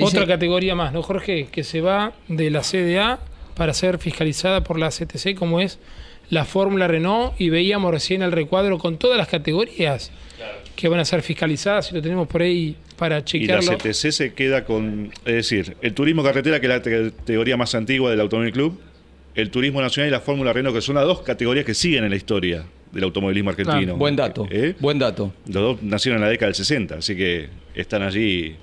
Otra categoría más, ¿no, Jorge? Que se va de la CDA para ser fiscalizada por la CTC, como es la Fórmula Renault, y veíamos recién el recuadro con todas las categorías que van a ser fiscalizadas, y lo tenemos por ahí para chequearlo. Y la CTC se queda con, es decir, el turismo carretera, que es la categoría más antigua del Automóvil Club, el turismo nacional y la Fórmula Renault, que son las dos categorías que siguen en la historia del automovilismo argentino. buen dato, ¿Eh? buen dato. Los dos nacieron en la década del 60, así que están allí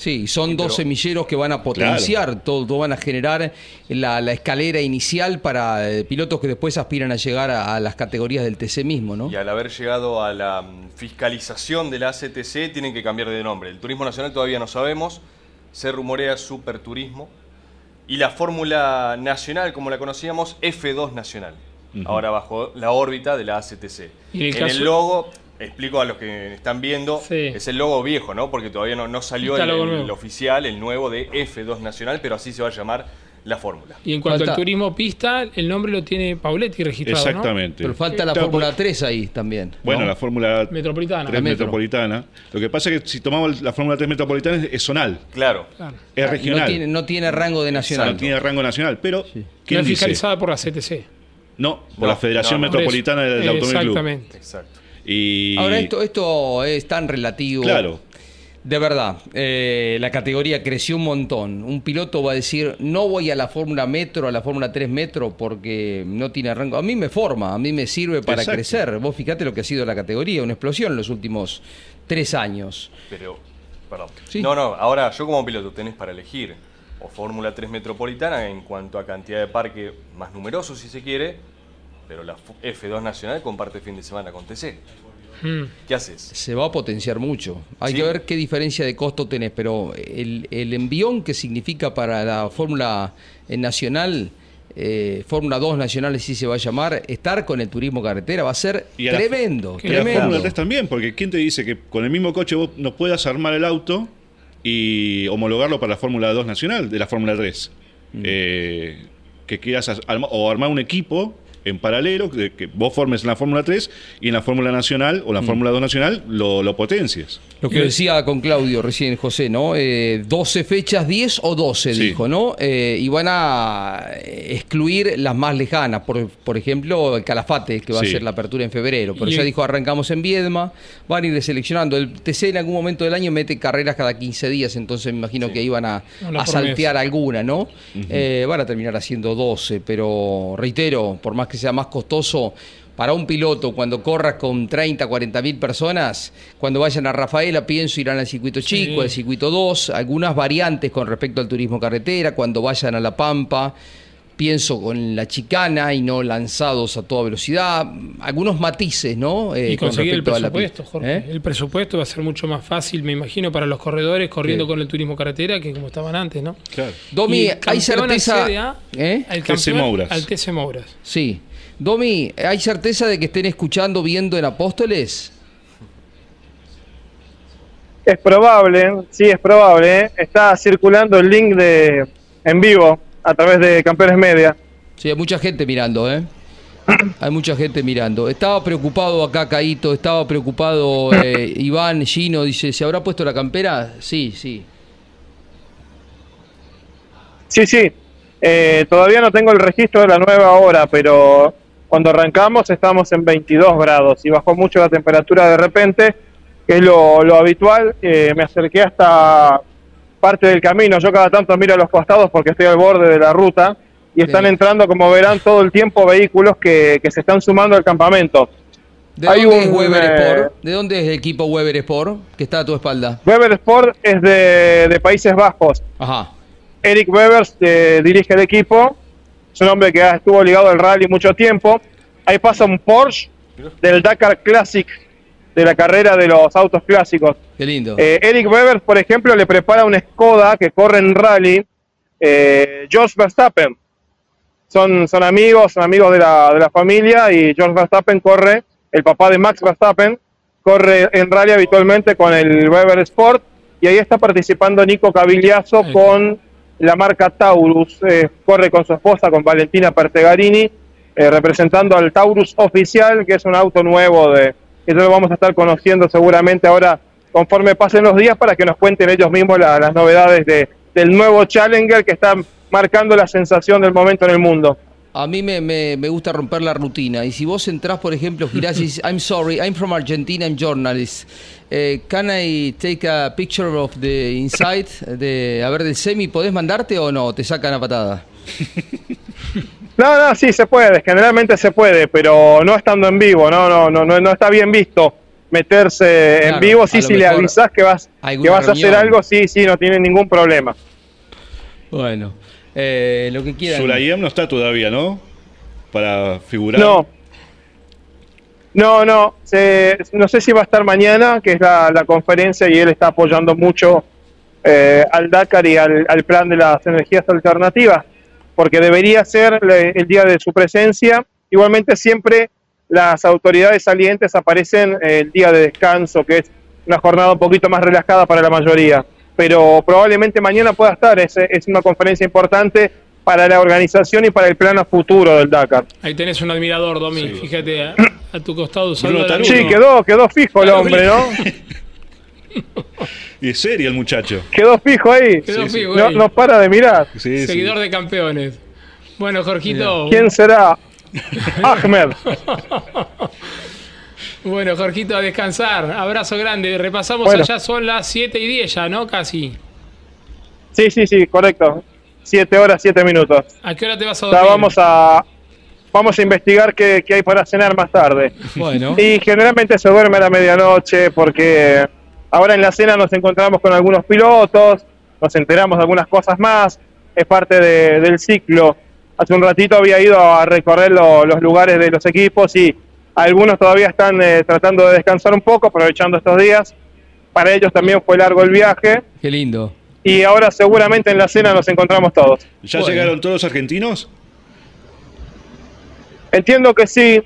Sí, son dos semilleros que van a potenciar, todo, van a generar la, escalera inicial para eh, pilotos que después aspiran a llegar a, las categorías del TC mismo, ¿no? Y al haber llegado a la mm, fiscalización de la ACTC, tienen que cambiar de nombre. El Turismo Nacional todavía no sabemos, se rumorea Superturismo. Y la Fórmula Nacional, como la conocíamos, F2 Nacional. Ahora bajo la órbita de la ACTC. en el logo explico a los que están viendo, es el logo viejo, ¿no? Porque todavía no, no salió el, oficial, el nuevo de F2 Nacional, pero así se va a llamar la fórmula. Y en cuanto al turismo pista, el nombre lo tiene Pauletti registrado. Exactamente. Pero falta la Fórmula 3 ahí también. Bueno, la Fórmula Metropolitana. 3 Metropolitana. Lo que pasa es que si tomamos la Fórmula 3 Metropolitana es zonal. Claro. Es regional. No tiene, rango de nacional. No tiene rango nacional, pero. ¿quién no es fiscalizada por la CTC. No, por la Federación Metropolitana del Automóvil Exactamente. Exacto. Ahora, esto, esto es tan relativo. Claro. De verdad, eh, la categoría creció un montón. Un piloto va a decir, no voy a la Fórmula Metro, a la Fórmula 3 Metro, porque no tiene rango. A mí me forma, a mí me sirve para crecer. Vos fíjate lo que ha sido la categoría, una explosión en los últimos tres años. Pero, perdón. No, no, ahora yo como piloto tenés para elegir o Fórmula 3 Metropolitana en cuanto a cantidad de parque más numeroso, si se quiere, pero la F2 Nacional comparte fin de semana con TC. Hmm. ¿Qué haces? Se va a potenciar mucho. Hay que ver qué diferencia de costo tenés, pero el, envión que significa para la Fórmula Nacional, eh, Fórmula 2 Nacional, si se va a llamar, estar con el turismo carretera va a ser tremendo. Y la Fórmula 3 también, porque ¿quién te dice que con el mismo coche vos no puedas armar el auto y homologarlo para la Fórmula 2 Nacional de la Fórmula 3? Hmm. Eh, que quieras o armar un equipo en paralelo, que, que vos formes en la Fórmula 3 y en la Fórmula Nacional o la mm. Fórmula 2 Nacional lo, lo potencias. Lo que decía con Claudio recién, José, ¿no? Eh, 12 fechas, 10 o 12, dijo, ¿no? Eh, y van a excluir las más lejanas, por, por ejemplo, el Calafate, que va a ser la apertura en febrero. Pero ya dijo, arrancamos en Viedma, van a ir seleccionando. El TC en algún momento del año mete carreras cada 15 días, entonces me imagino que iban a, a saltear alguna, ¿no? Eh, van a terminar haciendo 12, pero reitero, por más que sea más costoso para un piloto cuando corras con 30, 40 mil personas, cuando vayan a Rafaela, pienso irán al circuito chico, al circuito 2, algunas variantes con respecto al turismo carretera, cuando vayan a La Pampa, pienso con la chicana y no lanzados a toda velocidad, algunos matices, ¿no? Eh, y conseguir el presupuesto, Jorge. ¿Eh? El presupuesto va a ser mucho más fácil, me imagino, para los corredores corriendo con el turismo carretera que como estaban antes, ¿no? Claro. Domi, hay certeza. ¿Eh? Al TC Mouras. Al TC Mouras. Sí. Domi, ¿hay certeza de que estén escuchando, viendo en Apóstoles? Es probable, sí, es probable. ¿eh? Está circulando el link de en vivo a través de Campeones Media. Sí, hay mucha gente mirando, ¿eh? [CLEARS THROAT] Hay mucha gente mirando. Estaba preocupado acá Caito, estaba preocupado eh, Iván, Gino, dice, ¿se habrá puesto la campera? Sí, sí. Sí, sí. Eh, todavía no tengo el registro de la nueva hora, pero cuando arrancamos estamos en 22 grados y bajó mucho la temperatura de repente, que es lo, habitual. Eh, me acerqué hasta parte del camino. Yo cada tanto miro a los costados porque estoy al borde de la ruta y están entrando, como verán, todo el tiempo vehículos que, se están sumando al campamento. ¿De dónde es Weber eh, Sport? ¿De dónde es el equipo Weber Sport que está a tu espalda? Weber Sport es de, Países Bajos. Ajá. Eric Weber eh, dirige el equipo es un hombre que estuvo ligado al rally mucho tiempo. Ahí pasa un Porsche del Dakar Classic, de la carrera de los autos clásicos. Qué lindo. Eh, Eric Weber, por ejemplo, le prepara un Skoda que corre en rally, eh, George Verstappen. Son, son amigos, son amigos de la, de la familia y George Verstappen corre, el papá de Max Verstappen, corre en rally habitualmente con el Weber Sport y ahí está participando Nico Cavigliazo con la marca Taurus, eh, corre con su esposa, con Valentina Pertegarini, eh, representando al Taurus oficial, que es un auto nuevo de ya lo vamos a estar conociendo seguramente ahora conforme pasen los días para que nos cuenten ellos mismos la- las novedades de, del nuevo Challenger que está marcando la sensación del momento en el mundo. A mí me, me- me gusta romper la rutina. Y si vos entrás, por ejemplo, girás y dices, [LAUGHS] I'm sorry, I'm from Argentina, I'm journalist. Eh, can I take a picture of the inside? De, a ver, del semi, ¿podés mandarte o no? ¿Te sacan a patada? [LAUGHS] No, no, sí se puede, generalmente se puede, pero no estando en vivo, no, no, no, no, no está bien visto meterse en vivo, sí, si le avisás que vas, que vas a hacer algo, sí, sí, no tiene ningún problema. Bueno, eh, lo que quieran. Sulayem no está todavía, ¿no? Para figurar. No. No, no, se- no sé si va a estar mañana, que es la, la conferencia, y él está apoyando mucho eh, al Dakar y al, al plan de las energías alternativas, porque debería ser el día de su presencia. Igualmente siempre las autoridades salientes aparecen eh, el día de descanso, que es una jornada un poquito más relajada para la mayoría, pero probablemente mañana pueda estar, es, es una conferencia importante para la organización y para el plano futuro del Dakar. Ahí tenés un admirador, Domi. Fíjate, a, a tu costado. saluda al Sí, quedó, quedó fijo el hombre, ¿no? [LAUGHS] Y es serio el muchacho. Quedó fijo ahí. Quedó Sí, sí. fijo No, ahí. no para de mirar. Sí, sí. Seguidor de campeones. Bueno, Jorgito. ¿Quién será? [LAUGHS] Ahmed. Bueno, Jorgito, a descansar. Abrazo grande. Repasamos Bueno. allá, son las 7 y 10 ya, ¿no? Casi. Sí, sí, sí, correcto. Siete horas, siete minutos. ¿A qué hora te vas a Ya dormir? vamos a, vamos a investigar qué, qué hay para cenar más tarde. Bueno. Y generalmente se duerme a la medianoche porque ahora en la cena nos encontramos con algunos pilotos, nos enteramos de algunas cosas más, es parte de- del ciclo. Hace un ratito había ido a recorrer lo- los lugares de los equipos y algunos todavía están eh, tratando de descansar un poco, aprovechando estos días. Para ellos también fue largo el viaje Qué lindo. y ahora seguramente en la cena nos encontramos todos. ¿Ya Bueno. llegaron todos los argentinos? Entiendo que sí.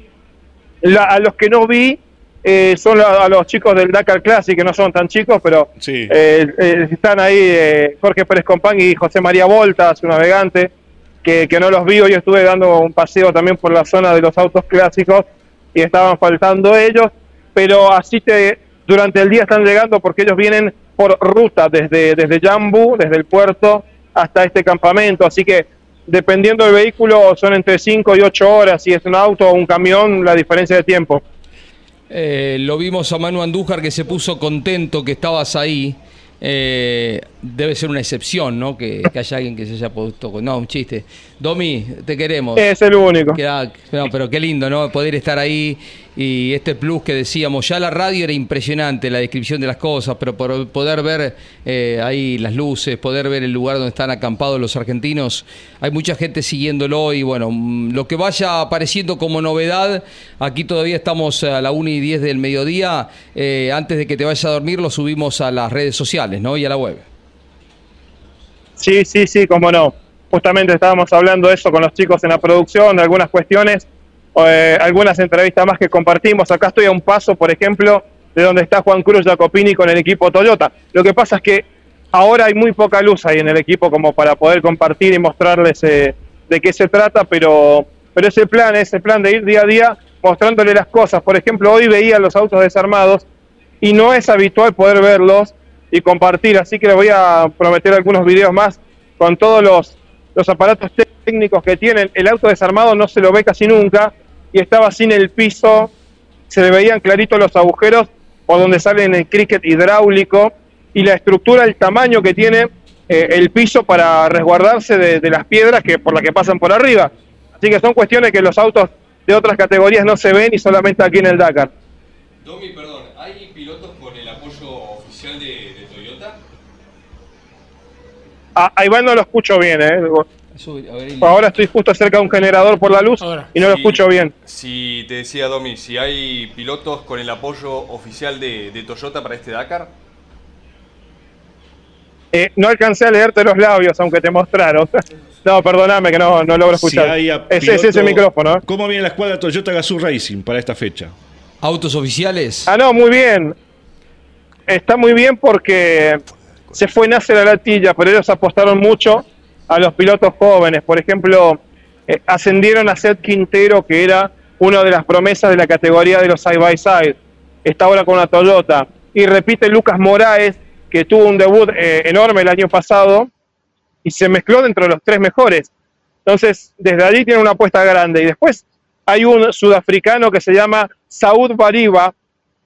La- a los que no vi eh, son a los chicos del Dakar Classic, que no son tan chicos, pero Sí. eh, eh, están ahí eh, Jorge Pérez Compán y José María Volta, su navegante, que, que no los vi. Hoy estuve dando un paseo también por la zona de los autos clásicos y estaban faltando ellos, pero así te, durante el día están llegando porque ellos vienen por ruta desde, desde Jambu, desde el puerto, hasta este campamento, así que dependiendo del vehículo son entre 5 y 8 horas, si es un auto o un camión, la diferencia de tiempo. Eh, lo vimos a Manu Andújar que se puso contento que estabas ahí. Eh, debe ser una excepción, ¿no? Que, que haya alguien que se haya puesto con. No, un chiste. Domi, te queremos. Es el único. Queda- no, pero qué lindo, ¿no? Poder estar ahí y este plus que decíamos, ya la radio era impresionante, la descripción de las cosas, pero por poder ver eh, ahí las luces, poder ver el lugar donde están acampados los argentinos, hay mucha gente siguiéndolo y bueno, mm, lo que vaya apareciendo como novedad, aquí todavía estamos a la 1 y 10 del mediodía, eh, antes de que te vayas a dormir lo subimos a las redes sociales, ¿no? Y a la web. Sí, sí, sí, cómo no. Justamente estábamos hablando de eso con los chicos en la producción, de algunas cuestiones, eh, algunas entrevistas más que compartimos. Acá estoy a un paso, por ejemplo, de donde está Juan Cruz Jacopini con el equipo Toyota. Lo que pasa es que ahora hay muy poca luz ahí en el equipo como para poder compartir y mostrarles eh, de qué se trata, pero, pero ese plan, ese plan de ir día a día mostrándole las cosas. Por ejemplo, hoy veía los autos desarmados y no es habitual poder verlos y compartir, así que les voy a prometer algunos videos más con todos los, los aparatos técnicos que tienen. El auto desarmado no se lo ve casi nunca y estaba sin el piso, se le veían claritos los agujeros por donde sale en el cricket hidráulico y la estructura, el tamaño que tiene eh, el piso para resguardarse de, de las piedras que por las que pasan por arriba. Así que son cuestiones que los autos de otras categorías no se ven y solamente aquí en el Dakar. Domi, perdón, ¿hay pilotos con el apoyo oficial de, de Toyota? A, a Iván no lo escucho bien, ¿eh? Ahora estoy justo cerca de un generador por la luz y no lo escucho bien. Si te decía Domi, si hay pilotos con el apoyo oficial de, de Toyota para este Dakar. Eh, no alcancé a leerte los labios, aunque te mostraron. [LAUGHS] no, perdóname que no, no logro Si escuchar. a Ese es ese micrófono. ¿eh? ¿Cómo viene la escuadra Toyota Gazoo Racing para esta fecha? ¿Autos oficiales? Ah, no, muy bien. Está muy bien porque se fue Nasser a la tilla, pero ellos apostaron mucho a los pilotos jóvenes. Por ejemplo, eh, ascendieron a Seth Quintero, que era una de las promesas de la categoría de los side by side. Está ahora con la Toyota. Y repite Lucas Moraes, que tuvo un debut eh, enorme el año pasado y se mezcló dentro de los tres mejores. Entonces, desde allí tiene una apuesta grande. Y después hay un sudafricano que se llama Saud Bariba,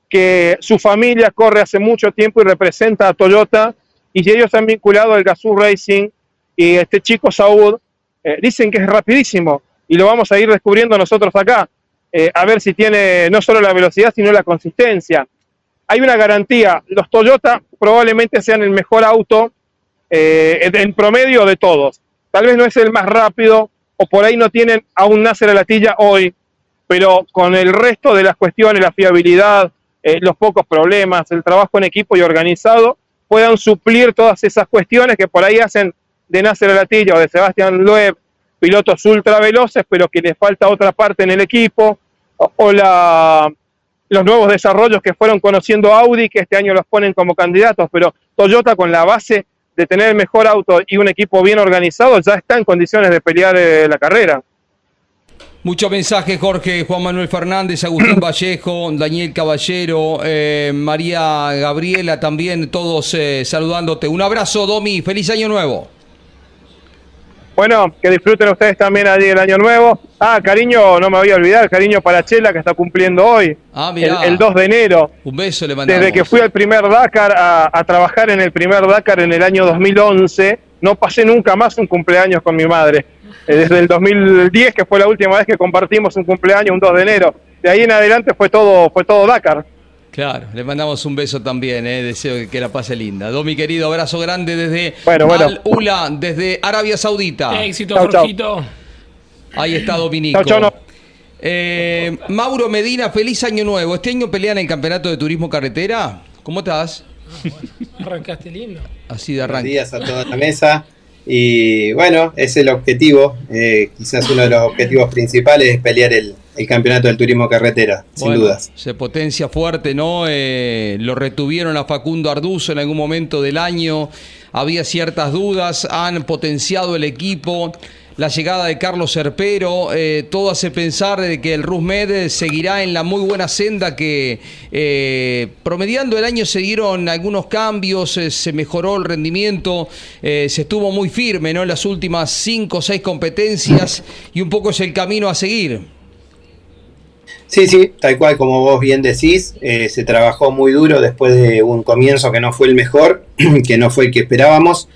que su familia corre hace mucho tiempo y representa a Toyota, y ellos han vinculado al Gazoo Racing, y este chico Saud, eh, dicen que es rapidísimo, y lo vamos a ir descubriendo nosotros acá, eh, a ver si tiene no solo la velocidad, sino la consistencia. Hay una garantía, los Toyota probablemente sean el mejor auto eh, en- promedio de todos. Tal vez no es el más rápido, o por ahí no tienen a un Nasser a la tilla hoy, pero con el resto de las cuestiones, la fiabilidad, eh, los pocos problemas, el trabajo en equipo y organizado, puedan suplir todas esas cuestiones que por ahí hacen de Nasser a la tilla o de Sebastián Loeb pilotos ultra veloces, pero que les falta otra parte en el equipo, o, o la, los nuevos desarrollos que fueron conociendo Audi, que este año los ponen como candidatos, pero Toyota con la base de tener el mejor auto y un equipo bien organizado ya está en condiciones de pelear eh, la carrera. Muchos mensajes, Jorge, Juan Manuel Fernández, Agustín [CLEARS THROAT] Vallejo, Daniel Caballero, eh, María Gabriela también, todos eh, saludándote. Un abrazo, Domi, feliz año nuevo. Bueno, que disfruten ustedes también allí el año nuevo. Ah, cariño, no me voy a olvidar, cariño para Chela que está cumpliendo hoy, Ah, el, mirá. el 2 de enero. Un beso le mandamos. Desde que fui al primer Dakar a, a trabajar en el primer Dakar en el año 2011, no pasé nunca más un cumpleaños con mi madre. Eh, Desde el 2010, que fue la última vez que compartimos un cumpleaños, un 2 de enero. De ahí en adelante fue todo, fue todo Dakar. Claro, le mandamos un beso también, eh, deseo que, que la pase linda. Domi, querido, abrazo grande desde Bueno, bueno. Al Ula, desde Arabia Saudita. Éxito, Chau. Ahí está Dominico. Chau, chau, no. Eh, Mauro Medina, feliz año nuevo. ¿Este año pelean el campeonato de turismo carretera? ¿Cómo estás? Arrancaste lindo. Así de Buenos arranque. días a toda la mesa. Y bueno, es el objetivo. eh, quizás uno de los objetivos principales es pelear el, el campeonato del turismo carretera, sin dudas. Se potencia fuerte, ¿no? Eh, lo retuvieron a Facundo Arduzo en algún momento del año. Había ciertas dudas, han potenciado el equipo. La llegada de Carlos Serpero, eh, todo hace pensar de que el Rusmed seguirá en la muy buena senda que eh, promediando el año se dieron algunos cambios, eh, se mejoró el rendimiento, se estuvo muy firme ¿no? en las últimas cinco o seis competencias y un poco es el camino a seguir. Sí, sí, tal cual como vos bien decís, se trabajó muy duro después de un comienzo que no fue el mejor, [CLEARS THROAT] que no fue el que esperábamos.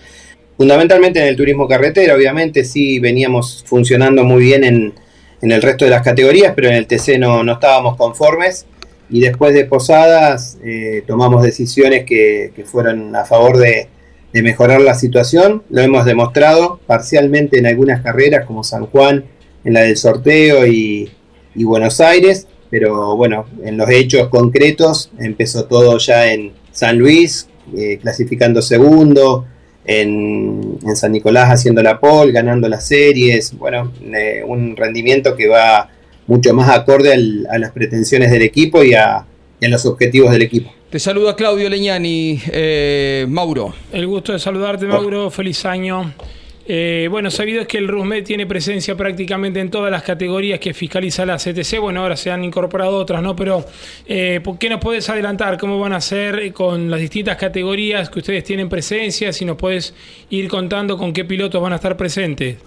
Fundamentalmente en el turismo carretera, obviamente sí veníamos funcionando muy bien en, en el resto de las categorías, pero en el TC no, no estábamos conformes. Y después de Posadas eh, tomamos decisiones que, que fueron a favor de, de mejorar la situación. Lo hemos demostrado parcialmente en algunas carreras como San Juan, en la del sorteo y, y Buenos Aires, pero bueno, en los hechos concretos empezó todo ya en San Luis, eh, clasificando segundo, en, en San Nicolás haciendo la pole, ganando las series, bueno, eh, un rendimiento que va mucho más acorde al- a las pretensiones del equipo y a, y a los objetivos del equipo. Te saluda Claudio Leñani, eh, Mauro. El gusto de saludarte, Mauro. Feliz año. Eh, bueno, sabido es que el RUSMED tiene presencia prácticamente en todas las categorías que fiscaliza la CTC. Bueno, ahora se han incorporado otras, ¿no? Pero, eh, ¿por qué nos puedes adelantar cómo van a ser con las distintas categorías que ustedes tienen presencia? Si nos puedes ir contando con qué pilotos van a estar presentes.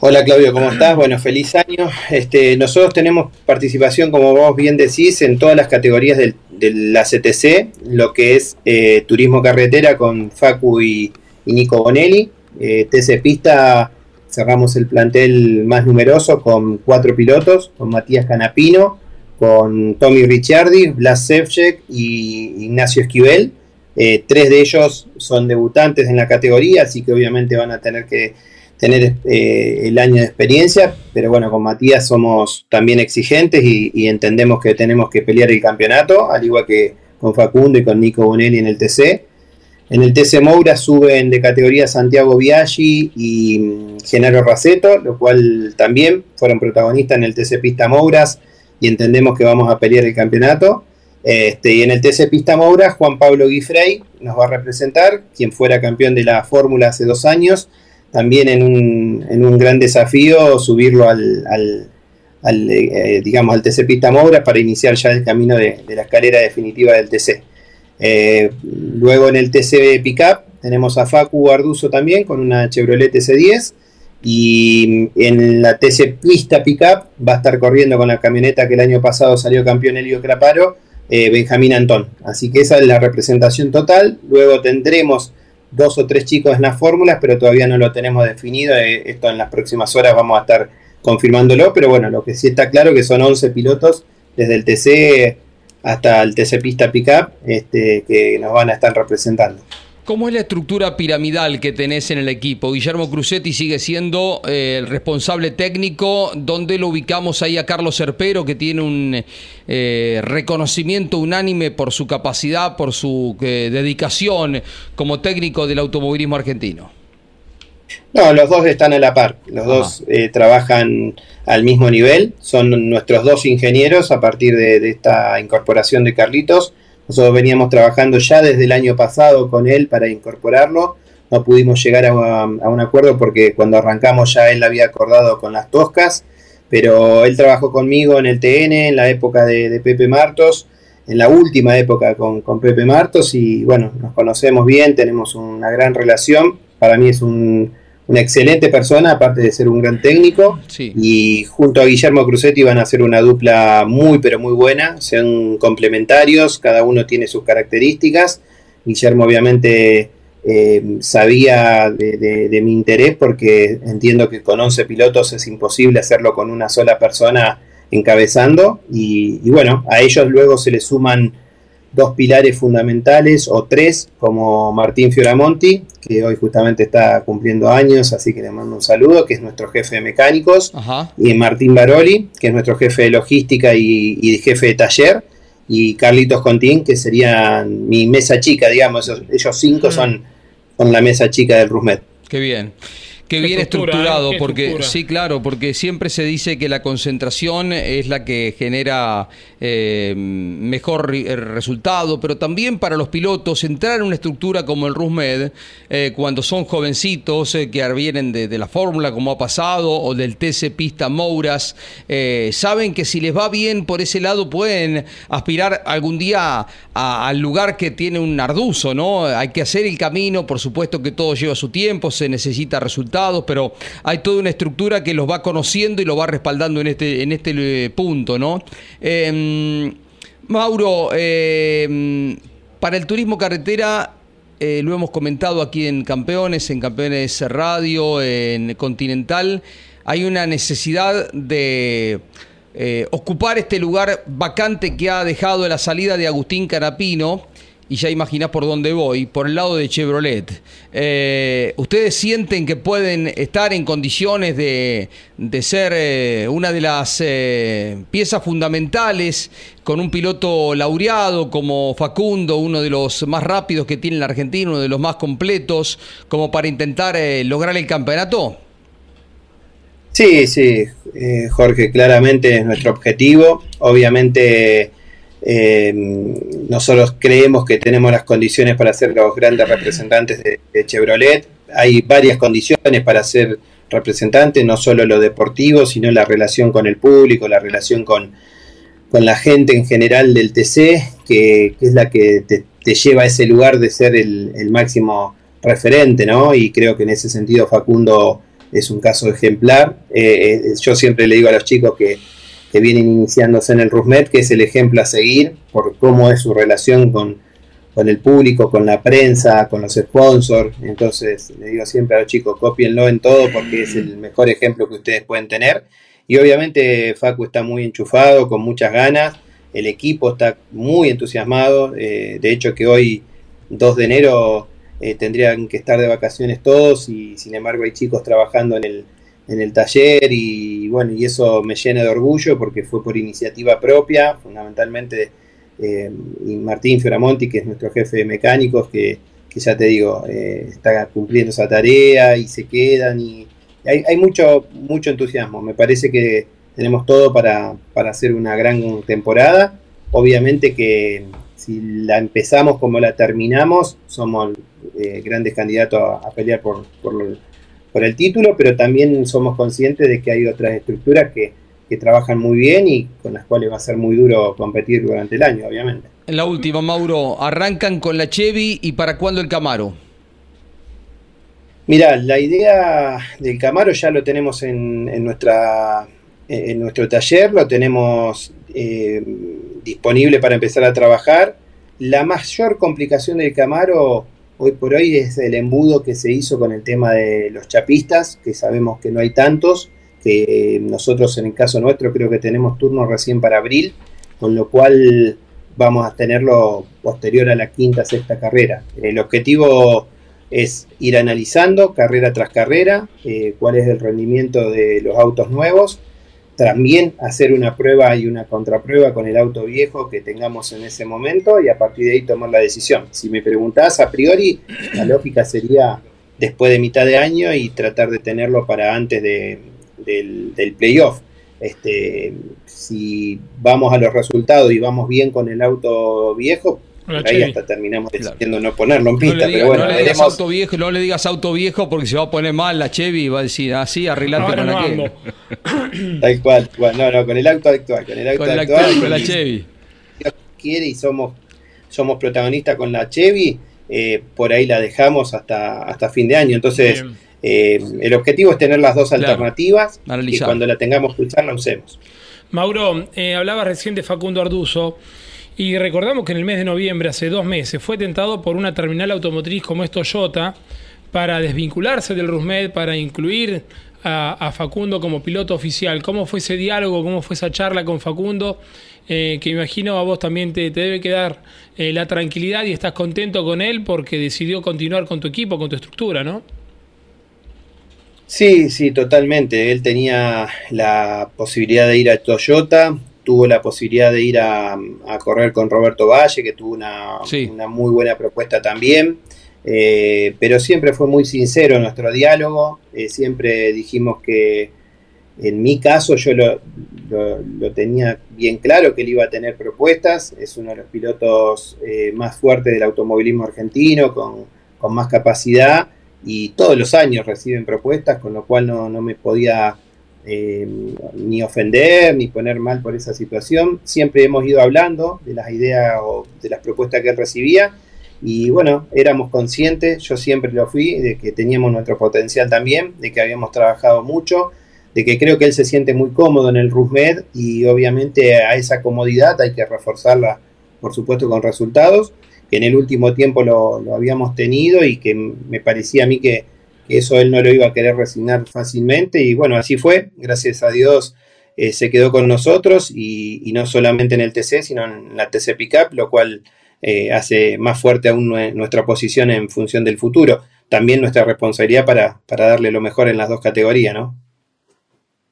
Hola Claudio, ¿cómo estás? Bueno, feliz año. Este, nosotros tenemos participación, como vos bien decís, en todas las categorías del- de la CTC, lo que es eh, turismo carretera con Facu y, y Nico Bonelli. Eh, TC Pista cerramos el plantel más numeroso con cuatro pilotos, con Matías Canapino, con Tommy Ricciardi, Blas Sevcek y Ignacio Esquivel. Eh, tres de ellos son debutantes en la categoría, así que obviamente van a tener que tener eh, el año de experiencia, pero bueno, con Matías somos también exigentes y, entendemos que tenemos que pelear el campeonato, al igual que con Facundo y con Nico Bonelli en el TC. En el TC Moura suben de categoría Santiago Biaggi y mm, Genaro Raceto, lo cual también fueron protagonistas en el TC Pista Mouras y entendemos que vamos a pelear el campeonato. Este, y en el TC Pista Moura, Juan Pablo Guifrey nos va a representar, quien fuera campeón de la Fórmula hace dos años, también en un, en un gran desafío subirlo al, al, eh, digamos, al TC Pista Moura para iniciar ya el camino de, la escalera definitiva del TC. Eh, luego en el TC Pickup tenemos a Facu Arduzo también con una Chevrolet TC10 y en la TC Pista Pickup va a estar corriendo con la camioneta que el año pasado salió campeón Elio Craparo eh, Benjamín Antón. Así que esa es la representación total. Luego tendremos dos o tres chicos en las fórmulas, pero todavía no lo tenemos definido. Eh, esto en las próximas horas vamos a estar confirmándolo, pero bueno, lo que sí está claro que son 11 pilotos desde el TC hasta el TC Pista Pickup este, que nos van a estar representando. ¿Cómo es la estructura piramidal que tenés en el equipo? Guillermo Crucetti sigue siendo eh, el responsable técnico. ¿Dónde lo ubicamos ahí a Carlos Serpero, que tiene un eh, reconocimiento unánime por su capacidad, por su eh, dedicación como técnico del automovilismo argentino? No, los dos están a la par. Los dos trabajan al mismo nivel. Son nuestros dos ingenieros a partir de esta incorporación de Carlitos nosotros veníamos trabajando ya desde el año pasado con él para incorporarlo. No pudimos llegar a, un acuerdo porque cuando arrancamos ya él había acordado con las toscas, pero él trabajó conmigo en el TN, en la época de, Pepe Martos, en la última época con, con, Pepe Martos y bueno, nos conocemos bien, tenemos una gran relación. Para mí es un, una excelente persona, aparte de ser un gran técnico. Y junto a Guillermo Cruzetti van a ser una dupla muy, pero muy buena. Sean complementarios, cada uno tiene sus características. Guillermo, obviamente, eh, sabía de, mi interés porque entiendo que con 11 pilotos es imposible hacerlo con una sola persona encabezando. Y, y bueno, a ellos luego se le suman dos pilares fundamentales o tres, como Martín Fioramonti, que hoy justamente está cumpliendo años, así que le mando un saludo, que es nuestro jefe de mecánicos, y Martín Baroli, que es nuestro jefe de logística y, jefe de taller, y Carlitos Contín, que sería mi mesa chica, digamos, ellos, cinco mm. son, son la mesa chica del Rusmet. Qué bien. Qué, bien estructurado, porque sí, claro, porque siempre se dice que la concentración es la que genera eh, mejor eh, resultado, pero también para los pilotos entrar en una estructura como el RUSMED, eh, cuando son jovencitos que vienen de, la fórmula como ha pasado, o del TC Pista Mouras, saben que si les va bien por ese lado pueden aspirar algún día al lugar que tiene un arduzo, ¿no? Hay que hacer el camino, por supuesto que todo lleva su tiempo, se necesita resultados pero hay toda una estructura que los va conociendo y lo va respaldando en este, en este eh, punto, ¿no? Em, Mauro, em, para el turismo carretera, eh, lo hemos comentado aquí en Campeones, en Campeones Radio, en Continental, hay una necesidad de eh, ocupar este lugar vacante que ha dejado la salida de Agustín Carapino y ya imaginás por dónde voy, por el lado de Chevrolet. Eh, ¿Ustedes sienten que pueden estar en condiciones de, ser eh, una de las eh, piezas fundamentales con un piloto laureado como Facundo, uno de los más rápidos que tiene la Argentina, uno de los más completos, como para intentar lograr el campeonato? Sí, sí, Jorge, claramente es nuestro objetivo. Obviamente eh, nosotros creemos que tenemos las condiciones para ser los grandes representantes de, Chevrolet. Hay varias condiciones para ser representantes, no solo lo deportivo, sino la relación con el público, la relación con, la gente en general del TC, que, es la que te, lleva a ese lugar de ser el, máximo referente, ¿no? Y creo que en ese sentido Facundo es un caso ejemplar. Eh, eh, yo siempre le digo a los chicos que que vienen iniciándose en el RUSMED, que es el ejemplo a seguir por cómo es su relación con, el público, con la prensa, con los sponsors. Entonces, le digo siempre a los chicos, copienlo en todo porque es el mejor ejemplo que ustedes pueden tener. Y obviamente Facu está muy enchufado, con muchas ganas. El equipo está muy entusiasmado. Eh, de hecho, que hoy 2 de enero eh, tendrían que estar de vacaciones todos y sin embargo hay chicos trabajando en el, en el taller y bueno, y eso me llena de orgullo porque fue por iniciativa propia, fundamentalmente eh, y Martín Fioramonti, que es nuestro jefe de mecánicos, que, que ya te digo, eh, está cumpliendo esa tarea y se quedan y hay, hay, mucho, mucho entusiasmo. Me parece que tenemos todo para, para hacer una gran temporada. Obviamente que si la empezamos como la terminamos, somos eh, grandes candidatos a, pelear por, por, por, el título, pero también somos conscientes de que hay otras estructuras que, que trabajan muy bien y con las cuales va a ser muy duro competir durante el año, obviamente. La última, Mauro, arrancan con la Chevy y para cuándo el Camaro? Mira, la idea del Camaro ya lo tenemos en, en nuestra en nuestro taller, lo tenemos eh, disponible para empezar a trabajar. La mayor complicación del Camaro hoy por hoy es el embudo que se hizo con el tema de los chapistas, que sabemos que no hay tantos, que nosotros en el caso nuestro creo que tenemos turno recién para abril, con lo cual vamos a tenerlo posterior a la quinta, sexta carrera. El objetivo es ir analizando carrera tras carrera eh, cuál es el rendimiento de los autos nuevos, también hacer una prueba y una contraprueba con el auto viejo que tengamos en ese momento y a partir de ahí tomar la decisión. Si me preguntás a priori, la lógica sería después de mitad de año y tratar de tenerlo para antes de, del, del playoff. Este, si vamos a los resultados y vamos bien con el auto viejo, ahí hasta terminamos decidiendo no ponerlo en pista. No le, digas, pero bueno, no le digas veremos. auto viejo, no le digas auto viejo porque se va a poner mal la Chevy y va a decir, así, ah, arreglate con no aquel. [LAUGHS] Tal cual, bueno, no, no, con el auto actual, con el auto Con el actual, actual, con la y- Chevy. Dios quiere y somos, somos protagonistas con la Chevy, eh, por ahí la dejamos hasta, hasta fin de año. Entonces, eh, el objetivo es tener las dos Claro. alternativas y Analizar. cuando la tengamos que usar la usemos. Mauro, eh, hablabas recién de Facundo Arduzo y recordamos que en el mes de noviembre, hace dos meses, fue tentado por una terminal automotriz como es Toyota para desvincularse del Rusmed, para incluir a, a Facundo como piloto oficial. ¿Cómo fue ese diálogo? ¿Cómo fue esa charla con Facundo? Eh, que imagino a vos también te, te debe quedar eh, la tranquilidad y estás contento con él porque decidió continuar con tu equipo, con tu estructura, ¿no? Sí, sí, totalmente. Él tenía la posibilidad de ir a Toyota, tuvo la posibilidad de ir a, a correr con Roberto Valle, que tuvo una, Sí. una muy buena propuesta también. Eh, pero siempre fue muy sincero nuestro diálogo. eh, siempre dijimos que en mi caso yo lo, lo- tenía bien claro que él iba a tener propuestas. Es uno de los pilotos eh, más fuertes del automovilismo argentino, con, con más capacidad y todos los años reciben propuestas, con lo cual no, no me podía eh, ni ofender ni poner mal por esa situación. Siempre hemos ido hablando de las ideas o de las propuestas que él recibía y bueno, éramos conscientes, yo siempre lo fui, de que teníamos nuestro potencial también, de que habíamos trabajado mucho, de que creo que él se siente muy cómodo en el RUSMED y obviamente a esa comodidad hay que reforzarla, por supuesto, con resultados, que en el último tiempo lo, habíamos tenido y que me parecía a mí que, que eso él no lo iba a querer resignar fácilmente y bueno, así fue, gracias a Dios eh, se quedó con nosotros y, y no solamente en el TC, sino en la TC Pickup, lo cual eh, hace más fuerte aún nue- nuestra posición en función del futuro. También nuestra responsabilidad para, para darle lo mejor en las dos categorías, ¿no?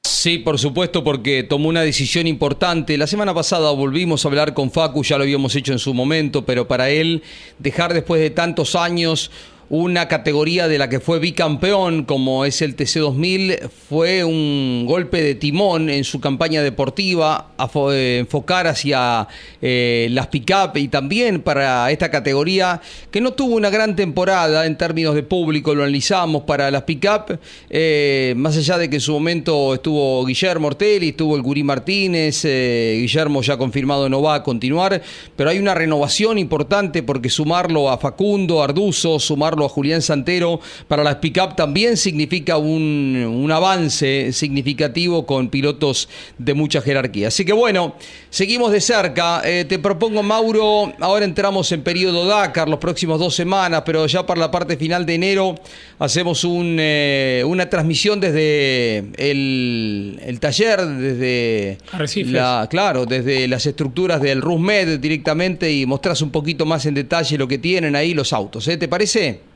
Sí, por supuesto, porque tomó una decisión importante. La semana pasada volvimos a hablar con Facu, ya lo habíamos hecho en su momento, pero para él dejar después de tantos años una categoría de la que fue bicampeón, como es el TC2000, fue un golpe de timón en su campaña deportiva, a eh, enfocar hacia eh, las pick-up y también para esta categoría que no tuvo una gran temporada en términos de público, lo analizamos para las pick-up, eh, más allá de que en su momento estuvo Guillermo Ortelli, estuvo el Gurí Martínez, Guillermo ya confirmado no va a continuar, pero hay una renovación importante porque sumarlo a Facundo, Arduzo, sumarlo a Julián Santero, para las pick-up también significa un, un avance significativo con pilotos de mucha jerarquía. Así que bueno, seguimos de cerca. Eh, te propongo, Mauro, ahora entramos en periodo Dakar, los próximos dos semanas, pero ya para la parte final de enero hacemos un, eh, una transmisión desde el, el taller, desde Arrecifes. la, claro, desde las estructuras del RUSMED directamente y mostrás un poquito más en detalle lo que tienen ahí los autos. ¿eh? ¿Te parece?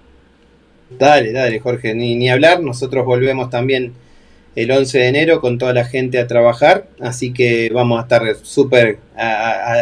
Dale, dale, Jorge, ni, ni hablar. Nosotros volvemos también el 11 de enero con toda la gente a trabajar, así que vamos a estar súper a,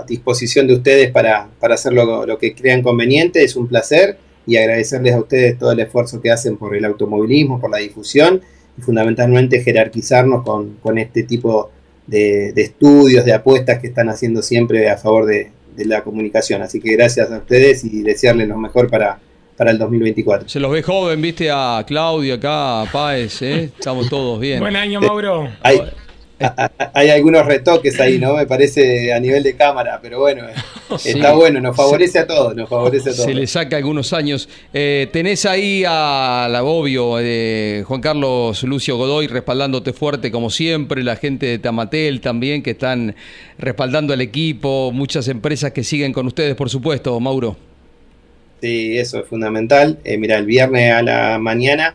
a- disposición de ustedes para, para hacer lo, lo que crean conveniente. Es un placer y agradecerles a ustedes todo el esfuerzo que hacen por el automovilismo, por la difusión y fundamentalmente jerarquizarnos con, con este tipo de, de estudios, de apuestas que están haciendo siempre a favor de, de la comunicación. Así que gracias a ustedes y desearles lo mejor para, para el 2024. Se los ve joven, viste a Claudio acá, a Páez, ¿eh? estamos todos bien. Buen año, Mauro. Hay, a- hay algunos retoques ahí, ¿no? Me parece a nivel de cámara, pero bueno, eh, [LAUGHS] Sí. está bueno, nos favorece a todos, nos favorece a todos. Se le saca algunos años. Eh, tenés ahí a la eh, Juan Carlos Lucio Godoy respaldándote fuerte como siempre, la gente de Tamatel también que están respaldando al equipo, muchas empresas que siguen con ustedes, por supuesto, Mauro. Sí, eso es fundamental. Eh, mira, el viernes a la mañana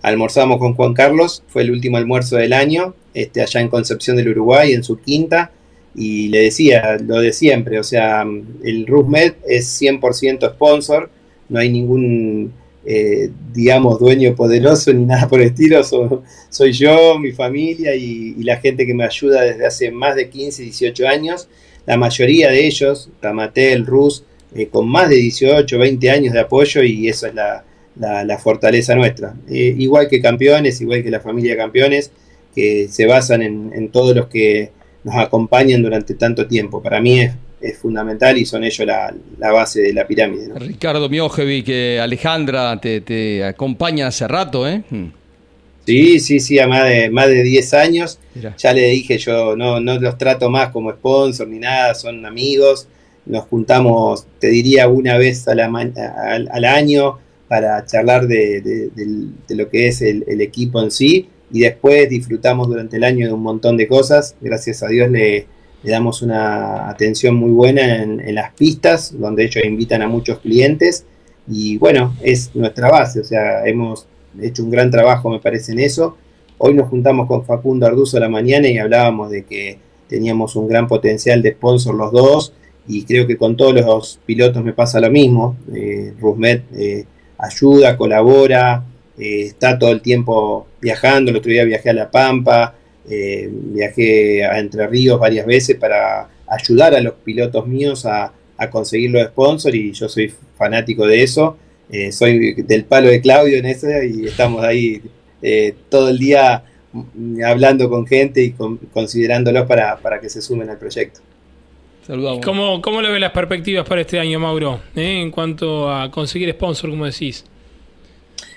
almorzamos con Juan Carlos, fue el último almuerzo del año, este, allá en Concepción del Uruguay, en su quinta, y le decía, lo de siempre, o sea, el RUSMED es 100% sponsor, no hay ningún, eh, digamos, dueño poderoso ni [LAUGHS] nada por el estilo, so- soy yo, mi familia y, y la gente que me ayuda desde hace más de 15, 18 años, la mayoría de ellos, Tamatel, Rus, eh, con más de 18, 20 años de apoyo y eso es la, la- la fortaleza nuestra. Eh, igual que campeones, igual que la familia campeones, que se basan en, en todos los que nos acompañan durante tanto tiempo. Para mí es, es fundamental y son ellos la, la base de la pirámide. ¿no? Ricardo Miojevi, que Alejandra te, te acompaña hace rato, ¿eh? Mm. Sí, sí, sí, a más de, más de 10 años. Ya le dije, yo no, no los trato más como sponsor ni nada, son amigos. Nos juntamos, te diría, una vez a la al, al año para charlar de, lo que es el, equipo en sí. Y después disfrutamos durante el año de un montón de cosas. Gracias a Dios le, le damos una atención muy buena en, en las pistas, donde ellos invitan a muchos clientes. Y bueno, es nuestra base, o sea, hemos hecho un gran trabajo, me parece, en eso. Hoy nos juntamos con Facundo Arduzo a la mañana y hablábamos de que teníamos un gran potencial de sponsor los dos y creo que con todos los pilotos me pasa lo mismo. Eh, Rusmet eh, ayuda, colabora, eh, está todo el tiempo viajando. El otro día viajé a La Pampa, eh, viajé a Entre Ríos varias veces para ayudar a los pilotos míos a, conseguir los sponsors y yo soy fanático de eso. Eh, soy del palo de Claudio en eso y estamos ahí todo el día mm, hablando con gente y con- considerándolos para, para que se sumen al proyecto. Saludamos. ¿Cómo, ¿Cómo le ves las perspectivas para este año, Mauro? eh, En cuanto a conseguir sponsor, como decís.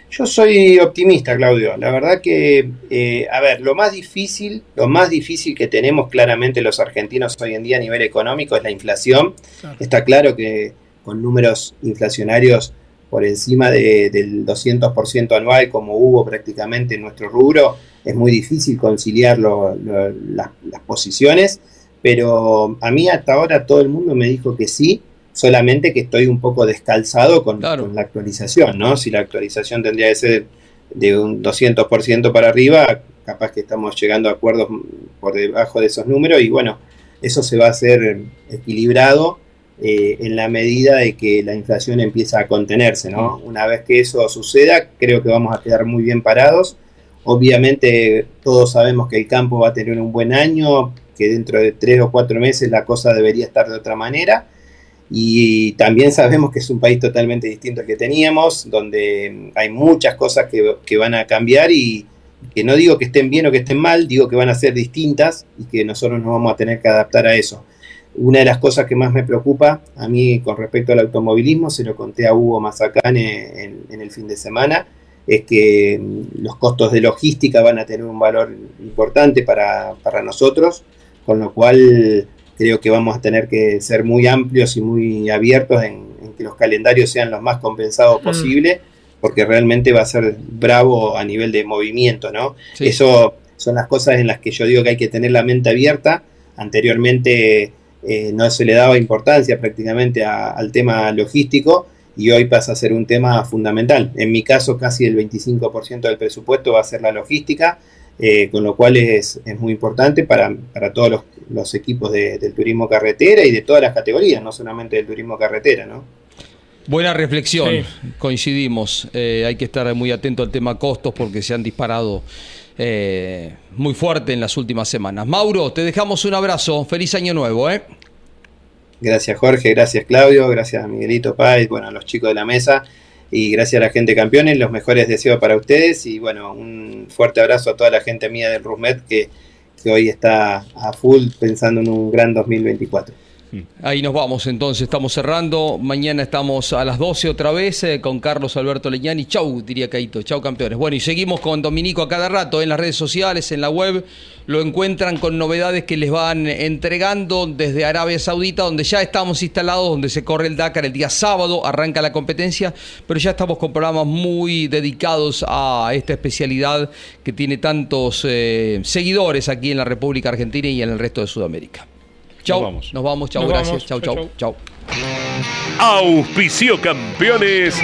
Yo soy optimista, Claudio. La verdad que, eh, a ver, lo más difícil, lo más difícil que tenemos claramente los argentinos hoy en día a nivel económico es la inflación. Claro. Está claro que con números inflacionarios por encima de- del 200% anual, como hubo prácticamente en nuestro rubro, es muy difícil conciliar lo- lo- las, las posiciones, pero a mí hasta ahora todo el mundo me dijo que sí, solamente que estoy un poco descalzado con, con la actualización, ¿no? Si la actualización tendría que ser de un 200% para arriba, capaz que estamos llegando a acuerdos por debajo de esos números y bueno, eso se va a hacer equilibrado eh, en la medida de que la inflación empieza a contenerse, ¿no? Una vez que eso suceda, creo que vamos a quedar muy bien parados. Obviamente todos sabemos que el campo va a tener un buen año, dentro de tres o cuatro meses la cosa debería estar de otra manera. Y también sabemos que es un país totalmente distinto al que teníamos, donde hay muchas cosas que, que van a cambiar y que no digo que estén bien o que estén mal, digo que van a ser distintas y que nosotros nos vamos a tener que adaptar a eso. Una de las cosas que más me preocupa a mí con respecto al automovilismo, se lo conté a Hugo Mazacán en, en, en el fin de semana, es que mm, los costos de logística van a tener un valor importante para, para nosotros, con lo cual creo que vamos a tener que ser muy amplios y muy abiertos en, en que los calendarios sean los más compensados Mm. posible, porque realmente va a ser bravo a nivel de movimiento, ¿no? Sí. Eso son las cosas en las que yo digo que hay que tener la mente abierta. Anteriormente eh, no se le daba importancia prácticamente a- al tema logístico y hoy pasa a ser un tema fundamental. En mi caso, casi el 25% del presupuesto va a ser la logística, eh, con lo cual es, es muy importante para, para todos los, los equipos de- del turismo carretera y de todas las categorías, no solamente del turismo carretera, ¿no? Buena reflexión, Sí. coincidimos. Eh, hay que estar muy atento al tema costos porque se han disparado eh, muy fuerte en las últimas semanas. Mauro, te dejamos un abrazo. Feliz año nuevo, ¿eh? Gracias Jorge, gracias Claudio, gracias a Miguelito Páez, bueno, a los chicos de la mesa y gracias a la gente campeones, los mejores deseos para ustedes y bueno, un fuerte abrazo a toda la gente mía del Rusmet que, que hoy está a full pensando en un gran 2024. Ahí nos vamos, entonces estamos cerrando. Mañana estamos a las 12 otra vez eh, con Carlos Alberto Leñani. Chau, diría Caito. Chau, campeones. Bueno, y seguimos con Dominico a cada rato en las redes sociales, en la web. Lo encuentran con novedades que les van entregando desde Arabia Saudita, donde ya estamos instalados, donde se corre el Dakar el día sábado, arranca la competencia, pero ya estamos con programas muy dedicados a esta especialidad que tiene tantos eh, seguidores aquí en la República Argentina y en el resto de Sudamérica. Chau, Nos vamos. nos vamos, chau, Nos gracias, vamos. chau, Chau, chau, chau. Auspicio campeones.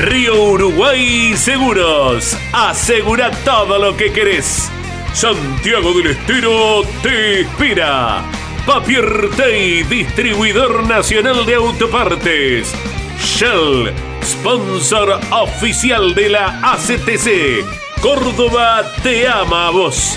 Río Uruguay Seguros. Asegura todo lo que querés. Santiago del Estero te espera. Papier Tay, distribuidor nacional de autopartes. Shell, sponsor oficial de la ACTC. Córdoba te ama a vos.